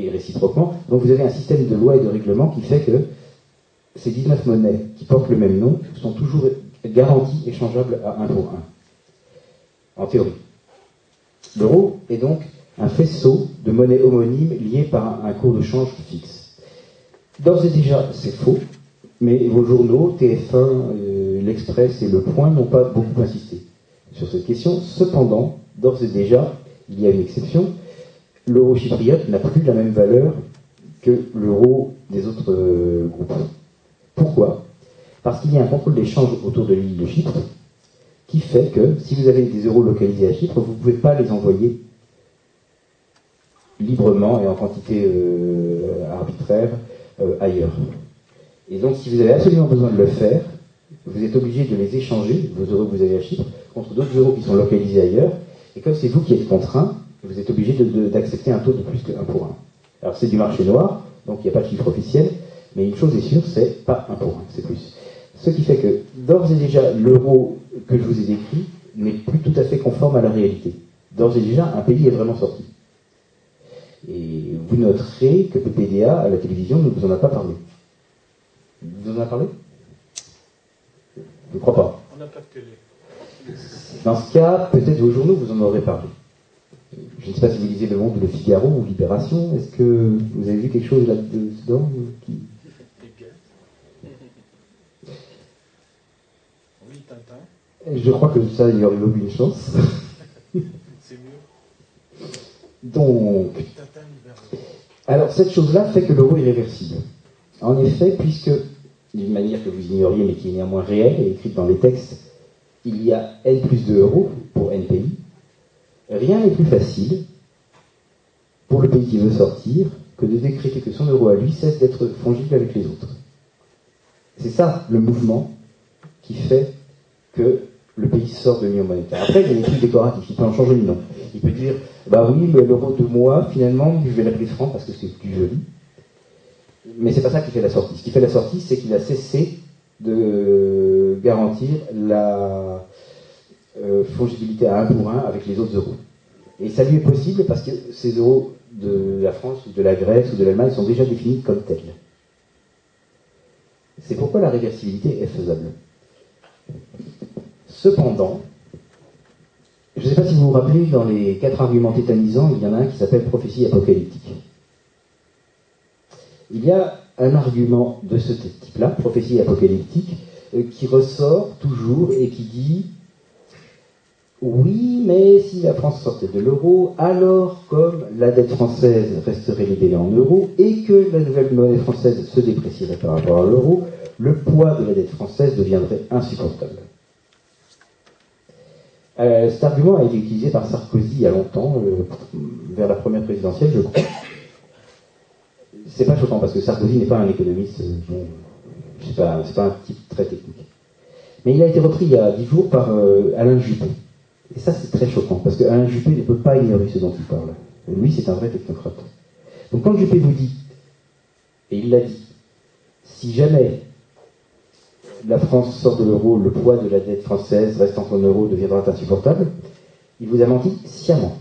et, réciproquement. Donc vous avez un système de loi et de règlement qui fait que ces 19 monnaies qui portent le même nom sont toujours garanties échangeables à 1 pour 1 en théorie. L'euro est donc un faisceau de monnaies homonymes liées par un, cours de change fixe. D'ores et déjà, c'est faux, mais vos journaux, TF1, euh, l'Express et Le Point n'ont pas beaucoup insisté sur cette question. Cependant, d'ores et déjà, il y a une exception. L'euro chypriote n'a plus la même valeur que l'euro des autres euh, groupes. Pourquoi? Parce qu'il y a un contrôle d'échange autour de l'île de Chypre, qui fait que si vous avez des euros localisés à Chypre, vous ne pouvez pas les envoyer librement et en quantité euh, arbitraire euh, ailleurs. Et donc si vous avez absolument besoin de le faire, vous êtes obligé de les échanger, vos euros que vous avez à Chypre, contre d'autres euros qui sont localisés ailleurs. Et comme c'est vous qui êtes contraint, vous êtes obligé d'accepter un taux de plus que 1 pour 1. Alors c'est du marché noir, donc il n'y a pas de chiffre officiel, mais une chose est sûre, c'est pas 1 pour 1, c'est plus. Ce qui fait que d'ores et déjà, l'euro que je vous ai décrit n'est plus tout à fait conforme à la réalité. D'ores et déjà, un pays est vraiment sorti. Et vous noterez que le PDA, à la télévision, ne vous en a pas parlé. Vous en a parlé? Je ne crois pas. On n'a pas de télé. Dans ce cas, peut-être vos journaux vous en aurez parlé. Je ne sais pas si vous lisez Le Monde Le Figaro ou Libération. Est-ce que vous avez vu quelque chose là-dedans qui... Je crois que ça, il y aurait aucune chance. C'est mieux. Donc. Alors, cette chose-là fait que l'euro est réversible. En effet, puisque, d'une manière que vous ignoriez, mais qui est néanmoins réelle et écrite dans les textes, il y a N plus 2 euros pour N pays, rien n'est plus facile pour le pays qui veut sortir que de décréter que son euro à lui cesse d'être fongible avec les autres. C'est ça le mouvement qui fait que le pays sort de l'union monétaire. Après, il y a des trucs décoratifs, il peut en changer le nom. Il peut dire, bah oui, mais l'euro de moi, finalement, je vais l'appeler franc parce que c'est plus joli. Mais c'est pas ça qui fait la sortie. Ce qui fait la sortie, c'est qu'il a cessé de garantir la euh, fongibilité à 1 pour 1 avec les autres euros. Et ça lui est possible parce que ces euros de la France de la Grèce ou de l'Allemagne sont déjà définis comme tels. C'est pourquoi la réversibilité est faisable. Cependant, je ne sais pas si vous vous rappelez, dans les quatre arguments tétanisants, il y en a un qui s'appelle prophétie apocalyptique. Il y a un argument de ce type-là, prophétie apocalyptique, euh, qui ressort toujours et qui dit Oui, mais si la France sortait de l'euro, alors comme la dette française resterait libellée en euros et que la nouvelle monnaie française se déprécierait par rapport à l'euro, le poids de la dette française deviendrait insupportable. Euh, cet argument a été utilisé par Sarkozy il y a longtemps, euh, vers la première présidentielle, je crois. C'est pas choquant parce que Sarkozy n'est pas un économiste, euh, bon, c'est pas, pas un type très technique. Mais il a été repris il y a dix jours par Alain Juppé. Et ça, c'est très choquant parce que Alain Juppé ne peut pas ignorer ce dont il parle. Lui, c'est un vrai technocrate. Donc quand Juppé vous dit, et il l'a dit, si jamais la France sort de l'euro, le poids de la dette française restant en euros deviendra insupportable, il vous a menti sciemment.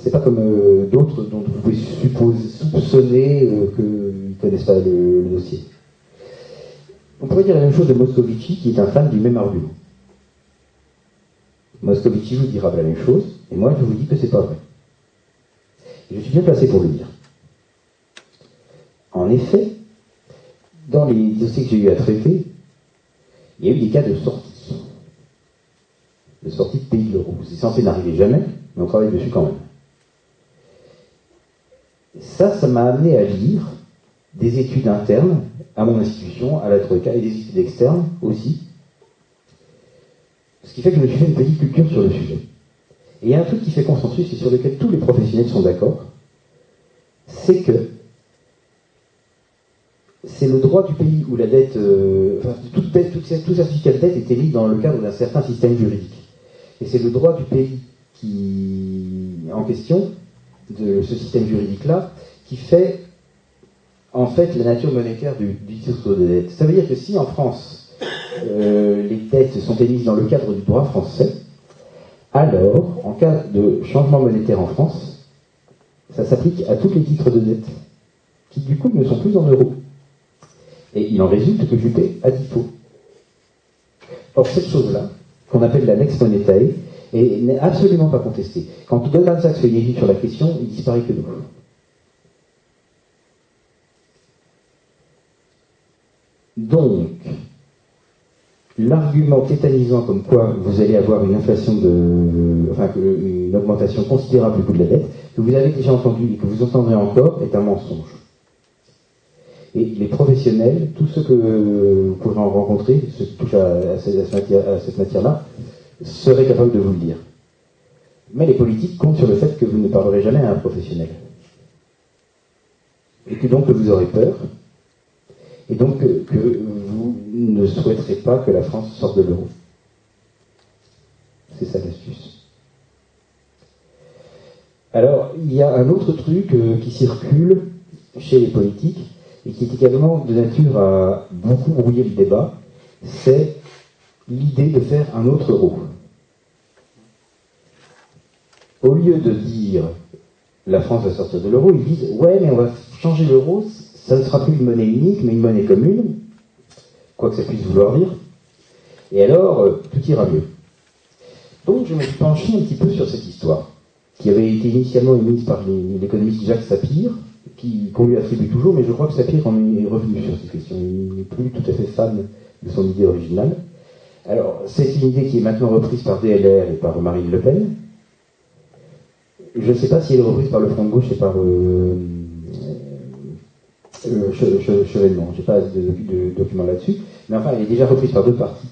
C'est pas comme euh, d'autres dont vous pouvez soupçonner euh, qu'ils ne connaissent pas le, le dossier. On pourrait dire la même chose de Moscovici, qui est un fan du même argument. Moscovici vous dira la même chose, et moi je vous dis que c'est pas vrai. Et je suis bien placé pour le dire. En effet, dans les dossiers que j'ai eu à traiter, il y a eu des cas de sortie. De sortie de pays de l'euro. C'est censé n'arriver jamais, mais on travaille dessus quand même. Ça, ça m'a amené à lire des études internes à mon institution, à la Troïka, et des études externes aussi. Ce qui fait que je me suis fait une petite culture sur le sujet. Et il y a un truc qui fait consensus et sur lequel tous les professionnels sont d'accord, c'est que c'est le droit du pays où la dette, euh, enfin, toute dette, tout, certificat de dette est émis dans le cadre d'un certain système juridique. Et c'est le droit du pays qui, en question, de ce système juridique-là, qui fait en fait la nature monétaire du, du titre de dette. Ça veut dire que si en France euh, les dettes sont émises dans le cadre du droit français, alors en cas de changement monétaire en France, ça s'applique à tous les titres de dette qui du coup ne sont plus en euros. Et il en résulte que Juppé a dit faux. Or cette chose-là, qu'on appelle la lex monetae, n'est absolument pas contestée. Quand Goldman Sachs fait une sur la question, il disparaît que nous. Donc, l'argument tétanisant comme quoi vous allez avoir une inflation de, enfin, une augmentation considérable du coût de la dette, que vous avez déjà entendu et que vous entendrez encore, est un mensonge. Et les professionnels, tous ceux que vous pourrez en rencontrer, ceux qui touchent à, cette matière-là, seraient capables de vous le dire. Mais les politiques comptent sur le fait que vous ne parlerez jamais à un professionnel. Et que donc vous aurez peur, et donc que, que vous ne souhaiterez pas que la France sorte de l'euro. C'est ça l'astuce. Alors, il y a un autre truc euh, qui circule chez les politiques et qui est également de nature à beaucoup brouiller le débat, c'est l'idée de faire un autre euro. Au lieu de dire la France va sortir de l'euro, ils disent ouais mais on va changer l'euro, ça ne sera plus une monnaie unique, mais une monnaie commune, quoi que ça puisse vouloir dire. Et alors, euh, tout ira mieux. Donc, je me suis penché un petit peu sur cette histoire, qui avait été initialement émise par l'économiste Jacques Sapir, qu'on lui attribue toujours, mais je crois que Sapir en est revenu sur cette question. Il n'est plus tout à fait fan de son idée originale. Alors, c'est une idée qui est maintenant reprise par DLR et par Marine Le Pen. Je ne sais pas si elle est reprise par le Front de Gauche et par euh, euh, Chevènement. Je n'ai pas de, de, document là-dessus. Mais enfin, elle est déjà reprise par deux partis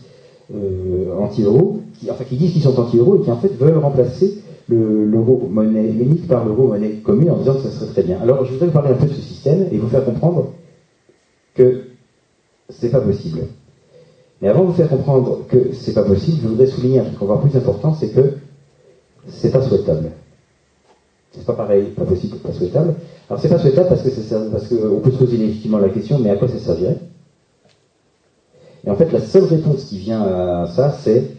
euh, anti-euro, qui, enfin, qui disent qu'ils sont anti-euro et qui en fait veulent remplacer l'euro monnaie unique par l'euro monnaie commune en disant que ça serait très bien. Alors, je voudrais vous parler un peu de ce système et vous faire comprendre que c'est pas possible. Mais avant de vous faire comprendre que c'est pas possible, je voudrais souligner un truc encore plus important, c'est que c'est pas souhaitable. C'est pas pareil, pas possible, pas souhaitable. Alors c'est pas souhaitable parce que parce qu'on peut se poser légitimement la question, mais à quoi ça servirait? Et en fait, la seule réponse qui vient à ça, c'est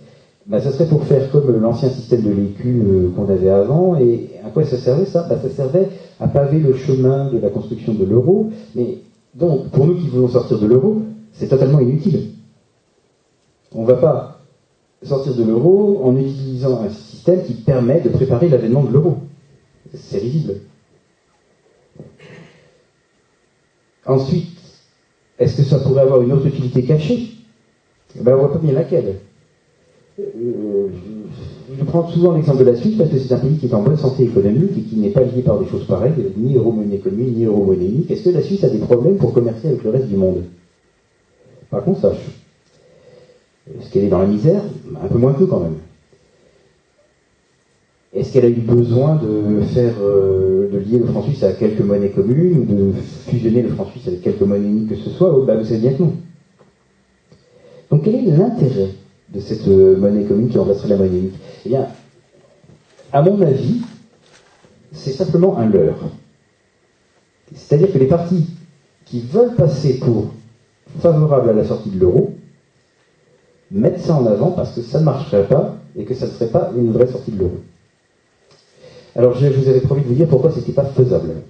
bah, ça serait pour faire comme l'ancien système de l'écu euh, qu'on avait avant. Et à quoi ça servait ça? Bah, Ça servait à paver le chemin de la construction de l'euro. Mais donc, pour nous qui voulons sortir de l'euro, c'est totalement inutile. On ne va pas sortir de l'euro en utilisant un système qui permet de préparer l'avènement de l'euro. C'est risible. Ensuite, est-ce que ça pourrait avoir une autre utilité cachée? Ben, on voit pas bien laquelle. Euh, je prends souvent l'exemple de la Suisse parce que c'est un pays qui est en bonne santé économique et qui n'est pas lié par des choses pareilles, ni euro-monnaie commune, ni euro-monnaie. Est-ce que la Suisse a des problèmes pour commercer avec le reste du monde? Pas qu'on sache. Est-ce qu'elle est dans la misère? Un peu moins que quand même. Est-ce qu'elle a eu besoin de faire, euh, de lier le franc suisse à quelques monnaies communes ou de fusionner le franc suisse avec quelques monnaies uniques que ce soit? Oh, bah, Vous savez bien que non. Donc quel est l'intérêt? De cette euh, monnaie commune qui remplacerait la monnaie unique Eh bien, à mon avis, c'est simplement un leurre. C'est-à-dire que les partis qui veulent passer pour favorables à la sortie de l'euro mettent ça en avant parce que ça ne marcherait pas et que ça ne serait pas une vraie sortie de l'euro. Alors je vous avais promis de vous dire pourquoi ce n'était pas faisable.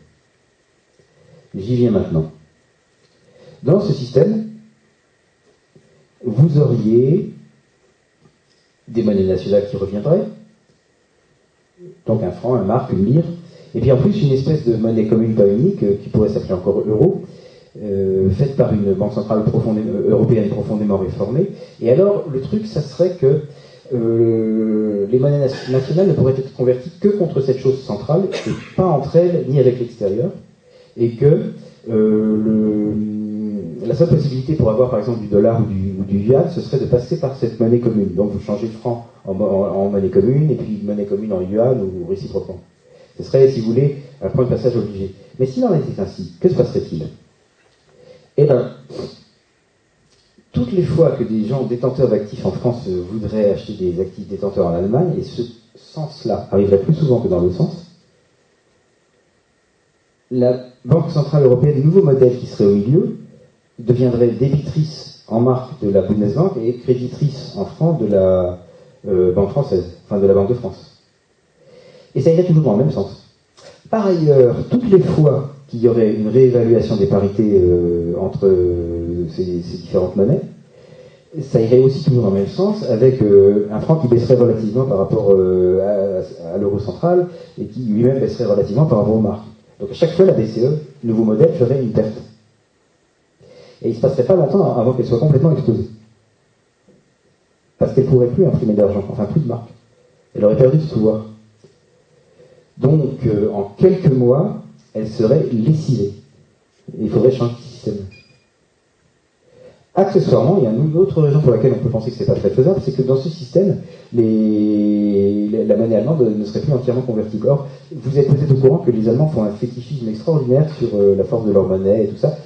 J'y viens maintenant. Dans ce système, vous auriez des monnaies nationales qui reviendraient, donc un franc, un marque, une lire, et puis en plus une espèce de monnaie commune pas unique, euh, qui pourrait s'appeler encore euro, euh, faite par une banque centrale euh, européenne profondément réformée. Et alors le truc, ça serait que les monnaies nationales ne pourraient être converties que contre cette chose centrale, et pas entre elles ni avec l'extérieur, et que la seule possibilité pour avoir par exemple du dollar ou du, yuan, ce serait de passer par cette monnaie commune. Donc vous changez le franc en, monnaie commune et puis monnaie commune en yuan ou réciproquement. Ce serait, si vous voulez, un point de passage obligé. Mais s'il en était ainsi, que se passerait-il? Eh bien, toutes les fois que des gens détenteurs d'actifs en France voudraient acheter des actifs détenteurs en Allemagne, et ce sens-là arriverait plus souvent que dans le sens, la Banque Centrale Européenne, nouveau modèle qui serait au milieu, deviendrait débitrice en marque de la Bundesbank et créditrice en francs de la euh, Banque française, enfin de la Banque de France. Et ça irait toujours dans le même sens. Par ailleurs, toutes les fois qu'il y aurait une réévaluation des parités euh, entre euh, ces, différentes monnaies, ça irait aussi toujours dans le même sens, avec un franc qui baisserait relativement par rapport à, à l'euro central et qui lui-même baisserait relativement par rapport aux marques. Donc à chaque fois, la BCE, nouveau modèle, ferait une perte. Et il ne se passerait pas longtemps avant qu'elle soit complètement explosée. Parce qu'elle ne pourrait plus imprimer d'argent, enfin plus de marque. Elle aurait perdu ce pouvoir. Donc, euh, en quelques mois, elle serait lessivée. il faudrait changer de système. Accessoirement, il y a une autre raison pour laquelle on peut penser que ce n'est pas très faisable, c'est que dans ce système, la monnaie allemande ne serait plus entièrement convertible. Or, vous êtes peut-être au courant que les Allemands font un fétichisme extraordinaire sur euh, la force de leur monnaie et tout ça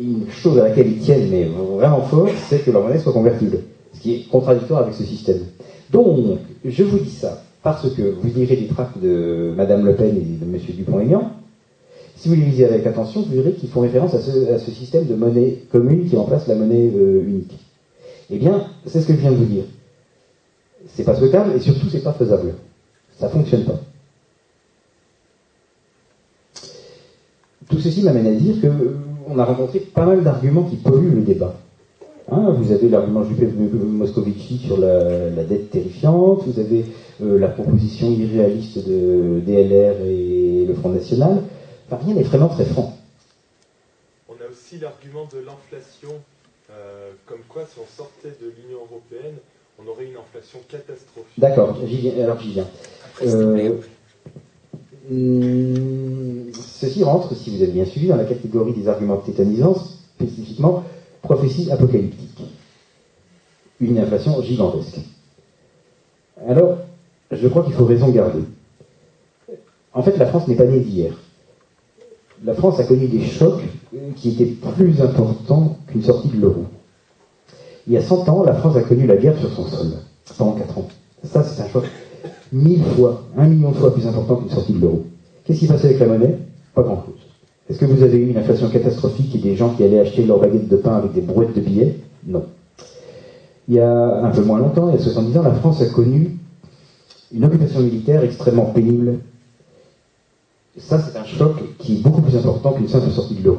une chose à laquelle ils tiennent, mais vraiment fort, c'est que leur monnaie soit convertible. Ce qui est contradictoire avec ce système. Donc, je vous dis ça parce que vous lirez les tracts de Madame Le Pen et de M. Dupont-Aignan. Si vous les lisez avec attention, vous verrez qu'ils font référence à ce, système de monnaie commune qui remplace la monnaie euh, unique. Eh bien, c'est ce que je viens de vous dire. C'est pas souhaitable et surtout c'est pas faisable. Ça fonctionne pas. Tout ceci m'amène à dire que on a rencontré pas mal d'arguments qui polluent le débat. Hein, vous avez l'argument Moscovici sur la, dette terrifiante, vous avez euh, la proposition irréaliste de DLR et le Front National. Enfin, rien n'est vraiment très franc. On a aussi l'argument de l'inflation, euh, comme quoi si on sortait de l'Union européenne, on aurait une inflation catastrophique. D'accord, alors j'y viens. Euh, Hum, ceci rentre, si vous avez bien suivi, dans la catégorie des arguments tétanisants, spécifiquement prophétie apocalyptique. Une inflation gigantesque. Alors, je crois qu'il faut raison garder. En fait, la France n'est pas née d'hier. La France a connu des chocs qui étaient plus importants qu'une sortie de l'euro. Il y a 100 ans, la France a connu la guerre sur son sol, pendant 4 ans. Ça, c'est un choc mille fois, un million de fois plus important qu'une sortie de l'euro. Qu'est-ce qui passait avec la monnaie? Pas grand-chose. Est-ce que vous avez eu une inflation catastrophique et des gens qui allaient acheter leur baguette de pain avec des brouettes de billets? Non. Il y a un peu moins longtemps, il y a 70 ans, la France a connu une occupation militaire extrêmement pénible. Ça, c'est un choc qui est beaucoup plus important qu'une simple sortie de l'euro.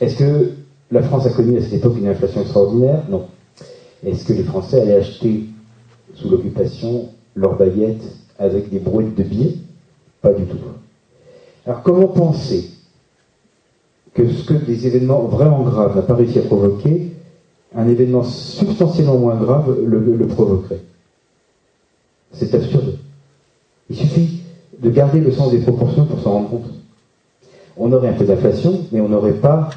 Est-ce que la France a connu à cette époque une inflation extraordinaire? Non. Est-ce que les Français allaient acheter sous l'occupation leurs baguettes avec des brouettes de billets Pas du tout. Alors comment penser que ce que des événements vraiment graves n'a pas réussi à provoquer un événement substantiellement moins grave le, provoquerait? C'est absurde. Il suffit de garder le sens des proportions pour s'en rendre compte. On aurait un peu d'inflation, mais on n'aurait pas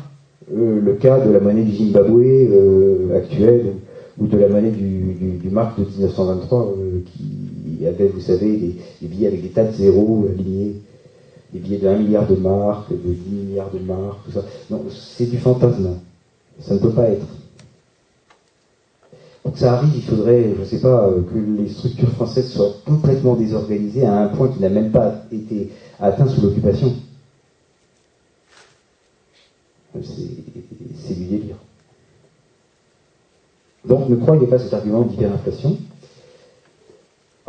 euh, le cas de la monnaie du Zimbabwe euh, actuelle ou de la monnaie du, du, de 1923 euh, qui avait, vous savez, des, billets avec des tas de zéros alignés, des billets de 1 milliard de marques, de 10 milliards de marques, tout ça. Non, c'est du fantasme. Ça ne peut pas être. Pour que ça arrive, il faudrait, je ne sais pas, que les structures françaises soient complètement désorganisées à un point qui n'a même pas été atteint sous l'occupation. C'est du délire. Donc ne croyez pas cet argument d'hyperinflation.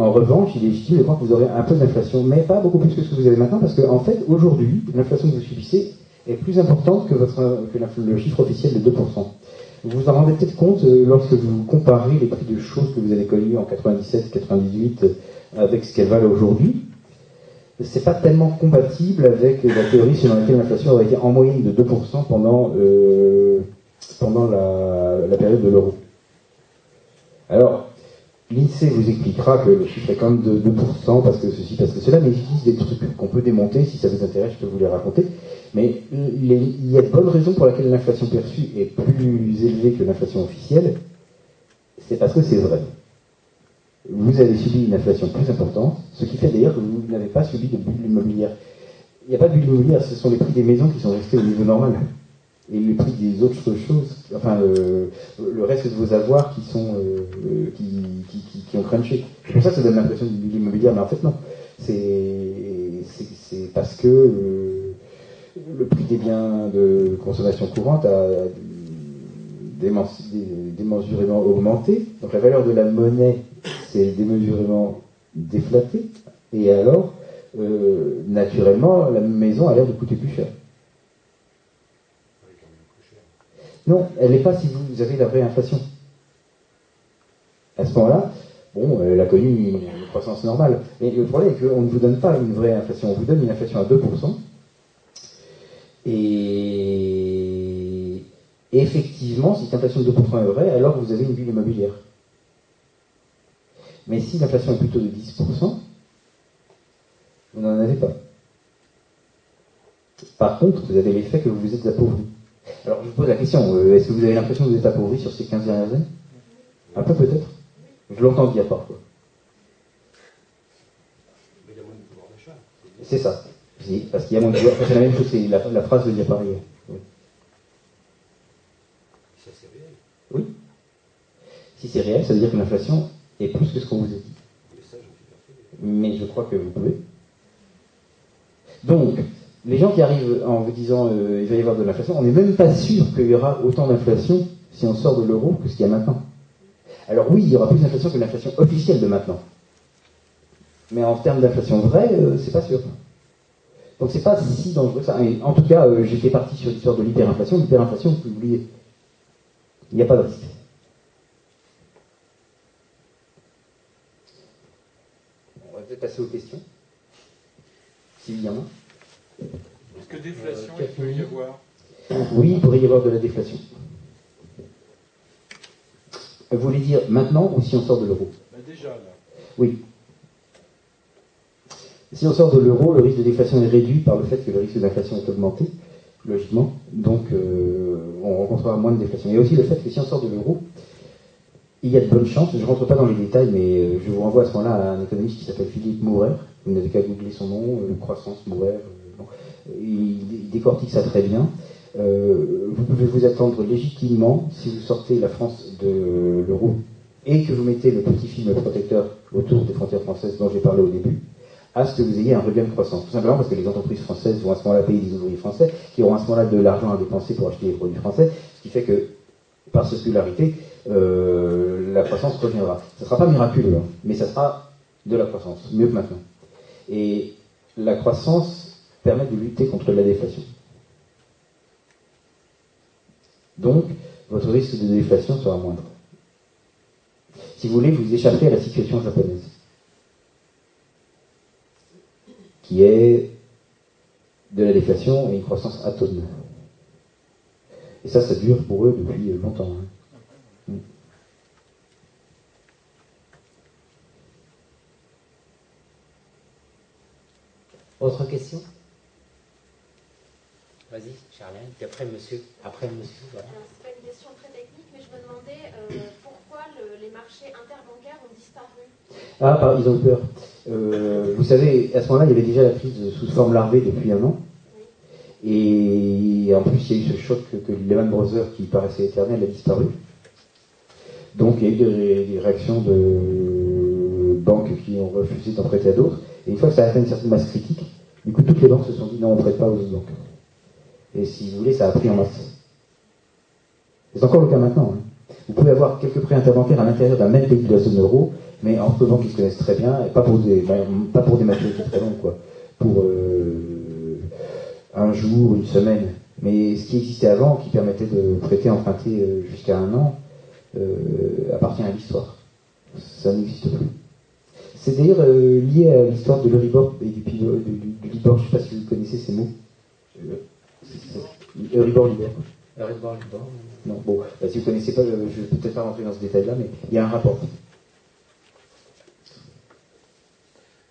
En revanche, il est légitime de croire que vous aurez un peu d'inflation, mais pas beaucoup plus que ce que vous avez maintenant, parce qu'en fait, aujourd'hui, l'inflation que vous subissez est plus importante que, le chiffre officiel de 2%. Vous vous en rendez peut-être compte euh, lorsque vous comparez les prix de choses que vous avez connues en 97, 98 euh, avec ce qu'elles valent aujourd'hui c'est pas tellement compatible avec la théorie selon laquelle l'inflation aurait été en moyenne de 2% pendant, euh, pendant la, période de l'euro. Alors, l'INSEE vous expliquera que le chiffre est quand même de 2% parce que ceci, parce que cela, mais il existe des trucs qu'on peut démonter, si ça vous intéresse, je peux vous les raconter. Mais il y a de bonnes raisons pour lesquelles l'inflation perçue est plus élevée que l'inflation officielle. C'est parce que c'est vrai vous avez subi une inflation plus importante, ce qui fait d'ailleurs que vous n'avez pas subi de bulle immobilière. Il n'y a pas de bulle immobilière, ce sont les prix des maisons qui sont restés au niveau normal. Et les prix des autres choses, enfin le reste de vos avoirs qui sont euh, qui, qui, ont crunché. C'est pour ça que ça donne l'impression d'une bulle immobilière, mais en fait non. C'est parce que euh, le prix des biens de consommation courante a démesurément augmenté. Donc la valeur de la monnaie c'est démesurément déflaté, et alors, euh, naturellement, la maison a l'air de coûter plus cher. Non, elle n'est pas si vous avez la vraie inflation. À ce moment-là, bon, elle a connu une, croissance normale. Mais le problème est qu'on ne vous donne pas une vraie inflation, on vous donne une inflation à 2%. Et effectivement, si cette inflation de 2% est vraie, alors vous avez une bulle immobilière. Mais si l'inflation est plutôt de 10%, vous n'en avez pas. Par contre, vous avez l'effet que vous vous êtes appauvri. Alors, je vous pose la question, euh, est-ce que vous avez l'impression que vous êtes appauvri sur ces 15 dernières années? Un peu peut-être Je l'entends dire parfois. Mais il y a moins de pouvoir d'achat. C'est ça. parce qu'il y a moins de pouvoir. C'est la même chose, c'est la, phrase de ailleurs. Oui. Ça, c'est réel. Oui. Si c'est réel, ça veut dire que l'inflation et plus que ce qu'on vous a dit. Mais je crois que vous pouvez. Donc, les gens qui arrivent en vous disant euh, il va y avoir de l'inflation, on n'est même pas sûr qu'il y aura autant d'inflation si on sort de l'euro que ce qu'il y a maintenant. Alors oui, il y aura plus d'inflation que l'inflation officielle de maintenant. Mais en termes d'inflation vraie, euh, c'est pas sûr. Donc c'est pas si dangereux ça. en tout cas, euh, j'étais parti sur l'histoire de l'hyperinflation. L'hyperinflation, vous oubliez. Il n'y a pas de risque. passer aux questions. S'il y en a. Est-ce que déflation, il peut y avoir Oui, il pourrait y avoir de la déflation. Vous voulez dire maintenant ou si on sort de l'euro? Bah Déjà, là. Oui. Si on sort de l'euro, le risque de déflation est réduit par le fait que le risque d'inflation est augmenté, logiquement. Donc, euh, on rencontrera moins de déflation. Il y a aussi le fait que si on sort de l'euro, il y a de bonnes chances, je ne rentre pas dans les détails, mais euh, je vous renvoie à ce moment-là à un économiste qui s'appelle Philippe Mourer. Vous n'avez qu'à googler son nom, euh, croissance Mourer. Euh, il, décortique ça très bien. vous pouvez vous attendre légitimement, si vous sortez la France de l'euro et que vous mettez le petit film protecteur autour des frontières françaises dont j'ai parlé au début, à ce que vous ayez un regain de croissance. Tout simplement parce que les entreprises françaises vont à ce moment-là payer des ouvriers français, qui auront à ce moment-là de l'argent à dépenser pour acheter des produits français, ce qui fait que, par circularité, euh, la croissance reviendra. Ce ne sera pas miraculeux, hein, mais ça sera de la croissance, mieux que maintenant. Et la croissance permet de lutter contre la déflation. Donc, votre risque de déflation sera moindre. Si vous voulez, vous échapper à la situation japonaise, qui est de la déflation et une croissance atone. Et ça, ça dure pour eux depuis longtemps. Hein. Autre question? Vas-y, Charlène, puis après monsieur. Après monsieur, voilà. Alors, c'est pas une question très technique, mais je me demandais euh, pourquoi le- les marchés interbancaires ont disparu? Ah, par- ils ont eu peur. Euh, vous savez, à ce moment-là, il y avait déjà la crise sous forme larvée depuis un an. Et en plus, il y a eu ce choc que, que Lehman Brothers, qui paraissait éternel, a disparu. Donc, il y a eu des, ré- des réactions de banques qui ont refusé d'en prêter à d'autres. Et une fois que ça a atteint une certaine masse critique, du coup, toutes les banques se sont dit non, on ne prête pas aux autres banques. Et si vous voulez, ça a pris en masse. C'est encore le cas maintenant. hein. Vous pouvez avoir quelques prêts interbancaires à l'intérieur d'un même pays de la zone euro, mais entre banques qui se connaissent très bien, et pas pour des, ben, pas pour des maturités très longues, quoi. Pour euh, un jour, une semaine. Mais ce qui existait avant, qui permettait de prêter, emprunter euh, jusqu'à un an, euh, appartient à l'histoire. Ça n'existe plus. C'est d'ailleurs lié à l'histoire de l'Euribor et du, du, du- du Libor. Je ne sais pas si vous connaissez ces mots. Euribor, Libor. Euribor, Libor. Non, bon, bah, si vous ne connaissez pas, je ne vais peut-être pas rentrer dans ce détail-là, mais il y a un rapport.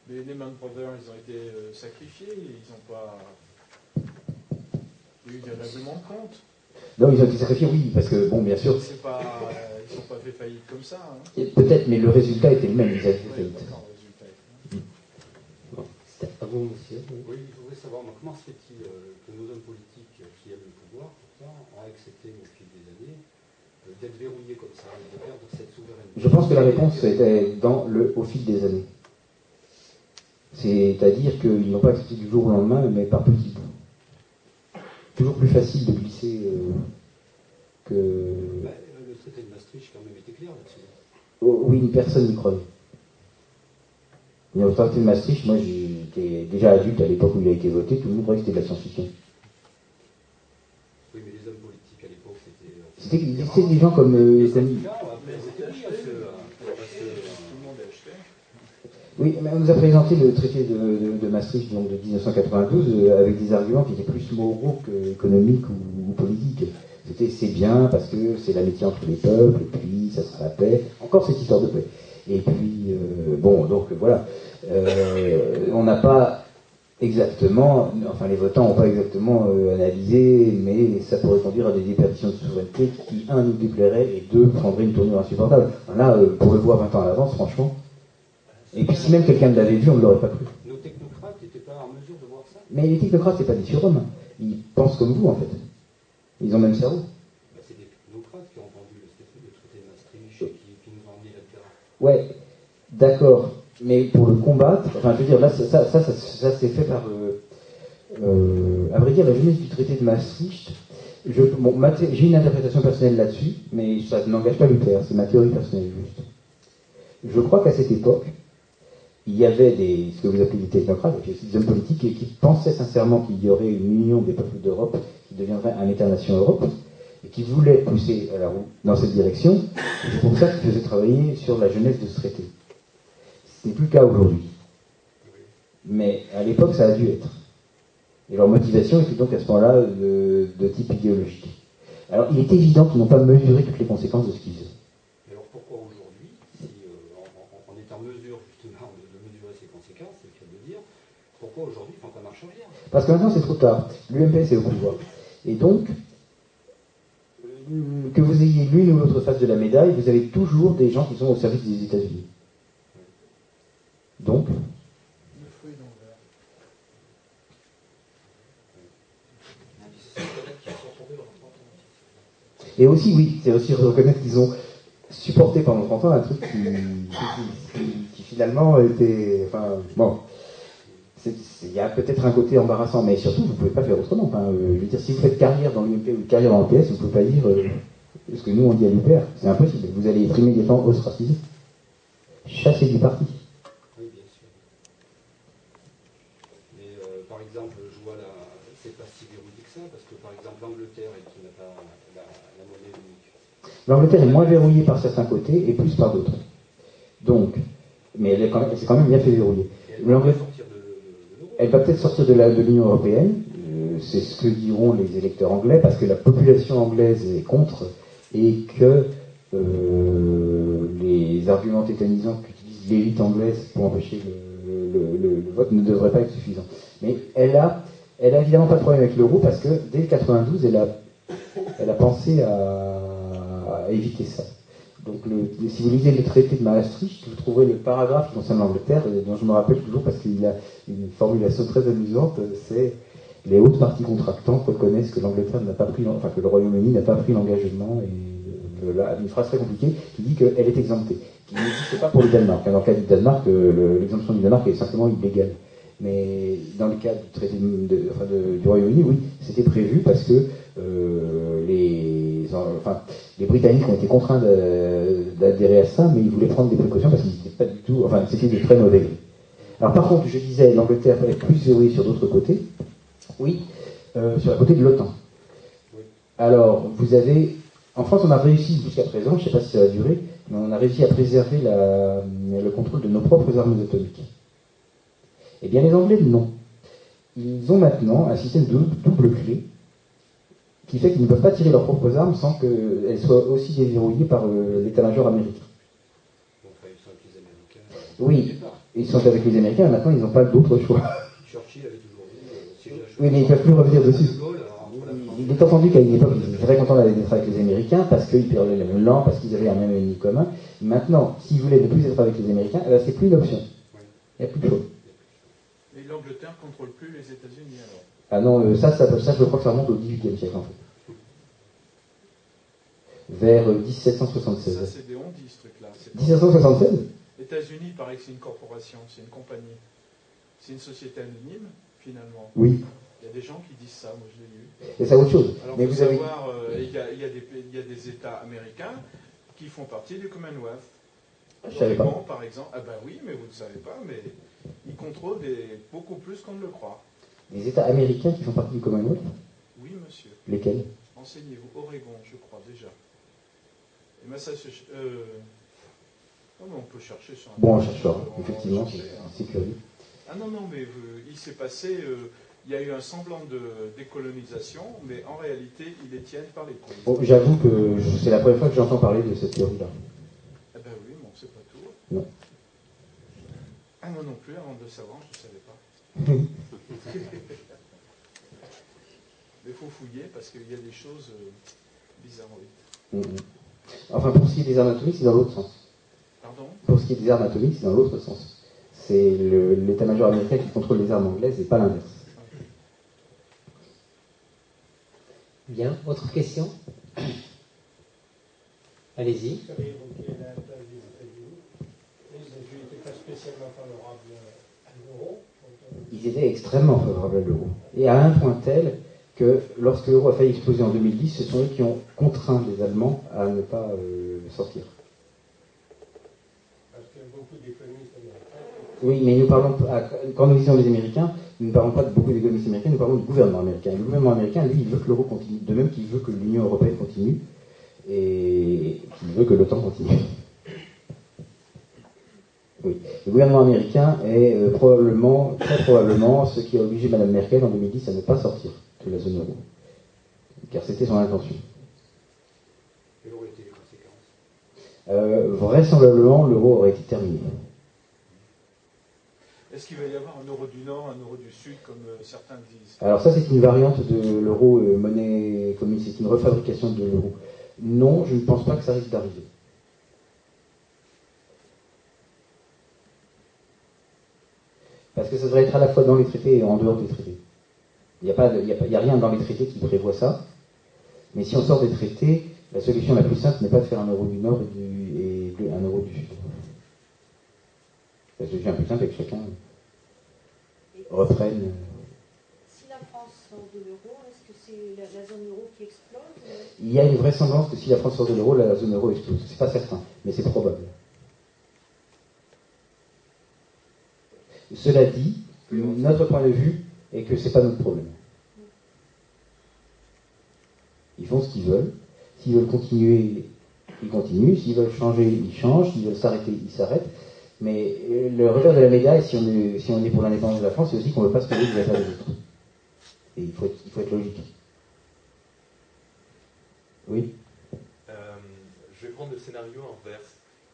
Les Lehman Brothers, ils ont été euh, sacrifiés, ils n'ont pas. Eu des règlements de compte. Non, ils ont été sacrifiés, oui, parce que, bon, bien sûr, C'est pas, euh, ils ne sont pas fait faillite comme ça. Hein. peut-être, mais le résultat était le même, ils avaient fait faillite. monsieur. oui. Je voudrais savoir comment se fait-il euh, que nos hommes politiques euh, qui aiment le pouvoir, accepté au fil des années euh, d'être verrouillés comme ça et de perdre cette souveraineté Je pense que la réponse était dans le, au fil des années. C'est-à-dire qu'ils n'ont pas accepté du jour au lendemain, mais par petits bouts. Toujours plus facile de glisser euh, que. Bah, Le traité de Maastricht, quand même, était clair là-dessus. Oh, oui, personne n'y croyait. Mais au traité de Maastricht, moi j'étais déjà adulte à l'époque où il a été voté, tout le monde croyait que c'était de la science-fiction. Oui, mais les hommes politiques à l'époque, c'était. euh, C'était il existait des gens comme. euh, Les comme- syndicats, après, c'était oui à ce. à ce- Tout le monde a acheté. Oui, mais on nous a présenté le traité de, de- de Maastricht donc de 1992 euh, avec des arguments qui étaient plus moraux qu'économiques ou, ou politiques. C'était c'est bien parce que c'est l'amitié entre les peuples, et puis ça sera la paix. Encore cette histoire de paix. Et puis, euh, bon, donc voilà. Euh, on n'a pas exactement, enfin les votants n'ont pas exactement euh, analysé, mais ça pourrait conduire à des déperditions de souveraineté qui, un, nous déplairait et deux, prendraient une tournure insupportable. Là, euh, pour le voir 20 ans à l'avance, franchement. Et puis si même quelqu'un l'avait vu, on ne l'aurait pas cru. Nos technocrates n'étaient pas en mesure de voir ça? Mais les technocrates, c'est pas des surhommes. Ils pensent comme vous, en fait. Ils ont même cerveau. Bah, c'est des technocrates qui ont entendu le, le traité de Maastricht et qui, qui nous ont emmenés là-dedans. Ouais, d'accord. Mais pour le combattre, enfin, je veux dire, là, ça, ça, ça, s'est fait par. euh, euh, à vrai dire, la jeunesse du traité de Maastricht, j'ai une interprétation personnelle là-dessus, mais ça n'engage pas Luther, c'est ma théorie personnelle juste. Je crois qu'à cette époque, il y avait des, ce que vous appelez des technocrates, des hommes politiques, et qui pensaient sincèrement qu'il y aurait une union des peuples d'Europe qui deviendrait un État-nation Europe, et qui voulaient pousser à la roue dans cette direction. C'est pour ça qu'ils faisaient travailler sur la jeunesse de ce traité. Ce n'est plus le cas aujourd'hui. Mais à l'époque, ça a dû être. Et leur motivation était donc à ce moment-là de, de type idéologique. Alors, il est évident qu'ils n'ont pas mesuré toutes les conséquences de ce qu'ils faisaient. Et alors pourquoi aujourd'hui, si euh, on, on- on est en mesure justement de, de mesurer ces conséquences, c'est le cas de dire, pourquoi aujourd'hui ils font pas marche arrière? Parce que maintenant, c'est trop tard. L'UMPS est au pouvoir. Et donc, euh, que vous ayez l'une ou l'autre face de la médaille, vous avez toujours des gens qui sont au service des États-Unis. Donc, Le fruit d'envers. C'est peut-être qu'ils sont tombés dans 30 ans. Et aussi, oui, c'est aussi reconnaître qu'ils ont supporté pendant 30 ans un truc qui, qui- finalement était. Enfin, bon. Il y a peut-être un côté embarrassant, mais surtout, vous ne pouvez pas faire autrement. Euh, je veux dire, si vous faites carrière dans l'UMP ou carrière dans l'UPS, vous ne pouvez pas dire euh, ce que nous on dit à l'UPR. C'est impossible. Vous allez être immédiatement ostracisé. Chassé du parti. Oui, bien sûr. Mais euh, par exemple, je vois là, c'est pas si verrouillé que ça, parce que par exemple l'Angleterre, elle, qui n'a pas la, la monnaie unique, L'Angleterre est moins verrouillée par certains côtés et plus par d'autres. Donc, mais elle est quand même, c'est quand même bien fait verrouiller. elle va. Elle peut-être sortir de l'Union européenne, euh, c'est ce que diront les électeurs anglais, parce que la population anglaise est contre et que euh, les arguments tétanisants qu'utilise l'élite anglaise pour empêcher le- le, le- le vote ne devrait pas être suffisant. Mais elle a, elle a évidemment pas de problème avec l'euro parce que dès 92, elle a, elle a pensé à, éviter ça. Donc, si vous lisez le traité de Maastricht, vous trouverez le paragraphe qui concerne l'Angleterre, et dont je me rappelle toujours parce qu'il a une formulation très amusante, c'est les hautes parties contractantes reconnaissent que l'Angleterre n'a pas pris, enfin que le Royaume-Uni n'a pas pris l'engagement, et une phrase très compliquée qui dit qu'elle est exemptée, qui n'existe pas pour le Danemark. Dans le cas du Danemark, euh, le- l'exemption du Danemark est simplement illégale. Mais dans le cas du traité du Royaume-Uni, oui, c'était prévu parce que euh, les, Britanniques ont été contraints d'adhérer à ça, mais ils voulaient prendre des précautions parce qu'ils n'étaient pas du tout, enfin, c'était de très mauvais. Alors par contre, je disais, l'Angleterre est plus verrouillée sur d'autres côtés. Oui, euh, sur la côté de l'OTAN. Alors, vous avez, en France, on a réussi jusqu'à présent, je ne sais pas si ça va durer, mais on a réussi à préserver le contrôle de nos propres armes atomiques. Eh bien, les Anglais, non. Ils ont maintenant un système de double clé qui fait qu'ils ne peuvent pas tirer leurs propres armes sans qu'elles soient aussi déverrouillées par euh, l'état-major américain. Enfin, ils sont avec les Américains. Oui. Ils sont avec les Américains, et maintenant ils n'ont pas d'autre choix. Churchill avait toujours dit euh, si Oui, mais ils ne peuvent plus revenir dessus. Il est entendu qu'à une époque, ils étaient très contents d'aller d'être avec les Américains parce qu'ils parlaient la même langue, parce qu'ils avaient un même ennemi commun. Maintenant, s'ils voulaient ne plus être avec les Américains, eh ben, c'est plus une option. Il n'y a plus de choix. Et l'Angleterre contrôle plus les États-Unis alors? Ah non, euh, ça, ça, ça, je crois que ça remonte au XVIIIe siècle en fait. Vers euh, Ça, 1776. c'est des ondis, ce truc-là. C'est pas- 1776 Les États-Unis, paraît que c'est une corporation, c'est une compagnie. C'est une société anonyme, finalement. Oui. Il y a des gens qui disent ça, moi je l'ai lu. Et c'est autre chose. Alors, Mais vous avez. savoir, euh, il y, a, il y a des, pays- il y a des États américains qui font partie du Commonwealth. Je savais pas. L'Oregon, par exemple. Ah ben oui, mais vous ne savez pas, mais ils contrôlent des- beaucoup plus qu'on ne le croit. Les États américains qui font partie du Commonwealth Oui, monsieur. Lesquels Renseignez-vous. Oregon, je crois, déjà. Et Massachusetts. Euh... oh, mais on peut chercher sur Bon, on on va Effectivement, c'est hein. curieux. Ah non, non, mais euh, il s'est passé. euh, il y a eu un semblant de décolonisation, mais en réalité, ils les tiennent par les couilles. Bon, J'avoue que c'est la première fois que j'entends parler de cette théorie-là. Ah ben oui, bon, c'est pas tout. Non. Ah moi non plus, avant de le savoir, je ne savais pas. Mais il faut fouiller parce qu'il y a des choses euh, bizarroïdes. Mhm. Enfin, pour ce qui est des armes atomiques, c'est dans l'autre sens. Pardon? Pour ce qui est des armes atomiques, c'est dans l'autre sens. C'est l'état-major américain qui contrôle les armes anglaises et pas l'inverse. Bien, autre question? Allez-y. Vous avez évoqué la place des États-Unis. Les États-Unis n'étaient pas spécialement favorables à l'euro. Ils étaient extrêmement favorables à l'euro. Et à un point tel que lorsque l'euro a failli exploser en 2010, ce sont eux qui ont contraint les Allemands à ne pas euh, sortir. Parce que beaucoup d'économistes américains. Oui, mais nous parlons, quand nous disons les Américains, nous ne parlons pas de beaucoup d'économistes américains, nous parlons du gouvernement américain. Le gouvernement américain, lui, il veut que l'euro continue, de même qu'il veut que l'Union européenne continue et qu'il veut que l'OTAN continue. Oui. Le gouvernement américain est euh, probablement, très probablement, ce qui a obligé Mme Merkel en 2010 à ne pas sortir de la zone euro. Car c'était son intention. Quelles auraient été les conséquences? Euh, vraisemblablement, l'euro aurait été terminé. Est-ce qu'il va y avoir un euro du Nord, un euro du Sud, comme euh, certains disent? Alors ça, c'est une variante de l'euro euh, monnaie commune, c'est une refabrication de l'euro. Non, je ne pense pas que ça risque d'arriver. Parce que ça devrait être à la fois dans les traités et en dehors des traités. Il n'y a, pas de- il y a pas- il y a rien dans les traités qui prévoit ça. Mais si on sort des traités, la solution la plus simple n'est pas de faire un euro du Nord et, du- et de- un euro du Sud. La solution la plus simple est que chacun reprenne. euh, Si la France sort de l'euro, est-ce que c'est la, la zone euro qui explose? Il y a une vraisemblance que si la France sort de l'euro, la zone euro explose. C'est pas certain, mais c'est probable. Cela dit, notre point de vue est que c'est pas notre problème. Ils font ce qu'ils veulent. S'ils veulent continuer, ils continuent. S'ils veulent changer, ils changent. S'ils veulent s'arrêter, ils s'arrêtent. Mais euh, le revers de la médaille, si on est, pour l'indépendance de la France, c'est aussi qu'on ne veut pas se payer des affaires des autres. Et il faut être, il faut être logique. Oui? Euh, je vais prendre le scénario inverse.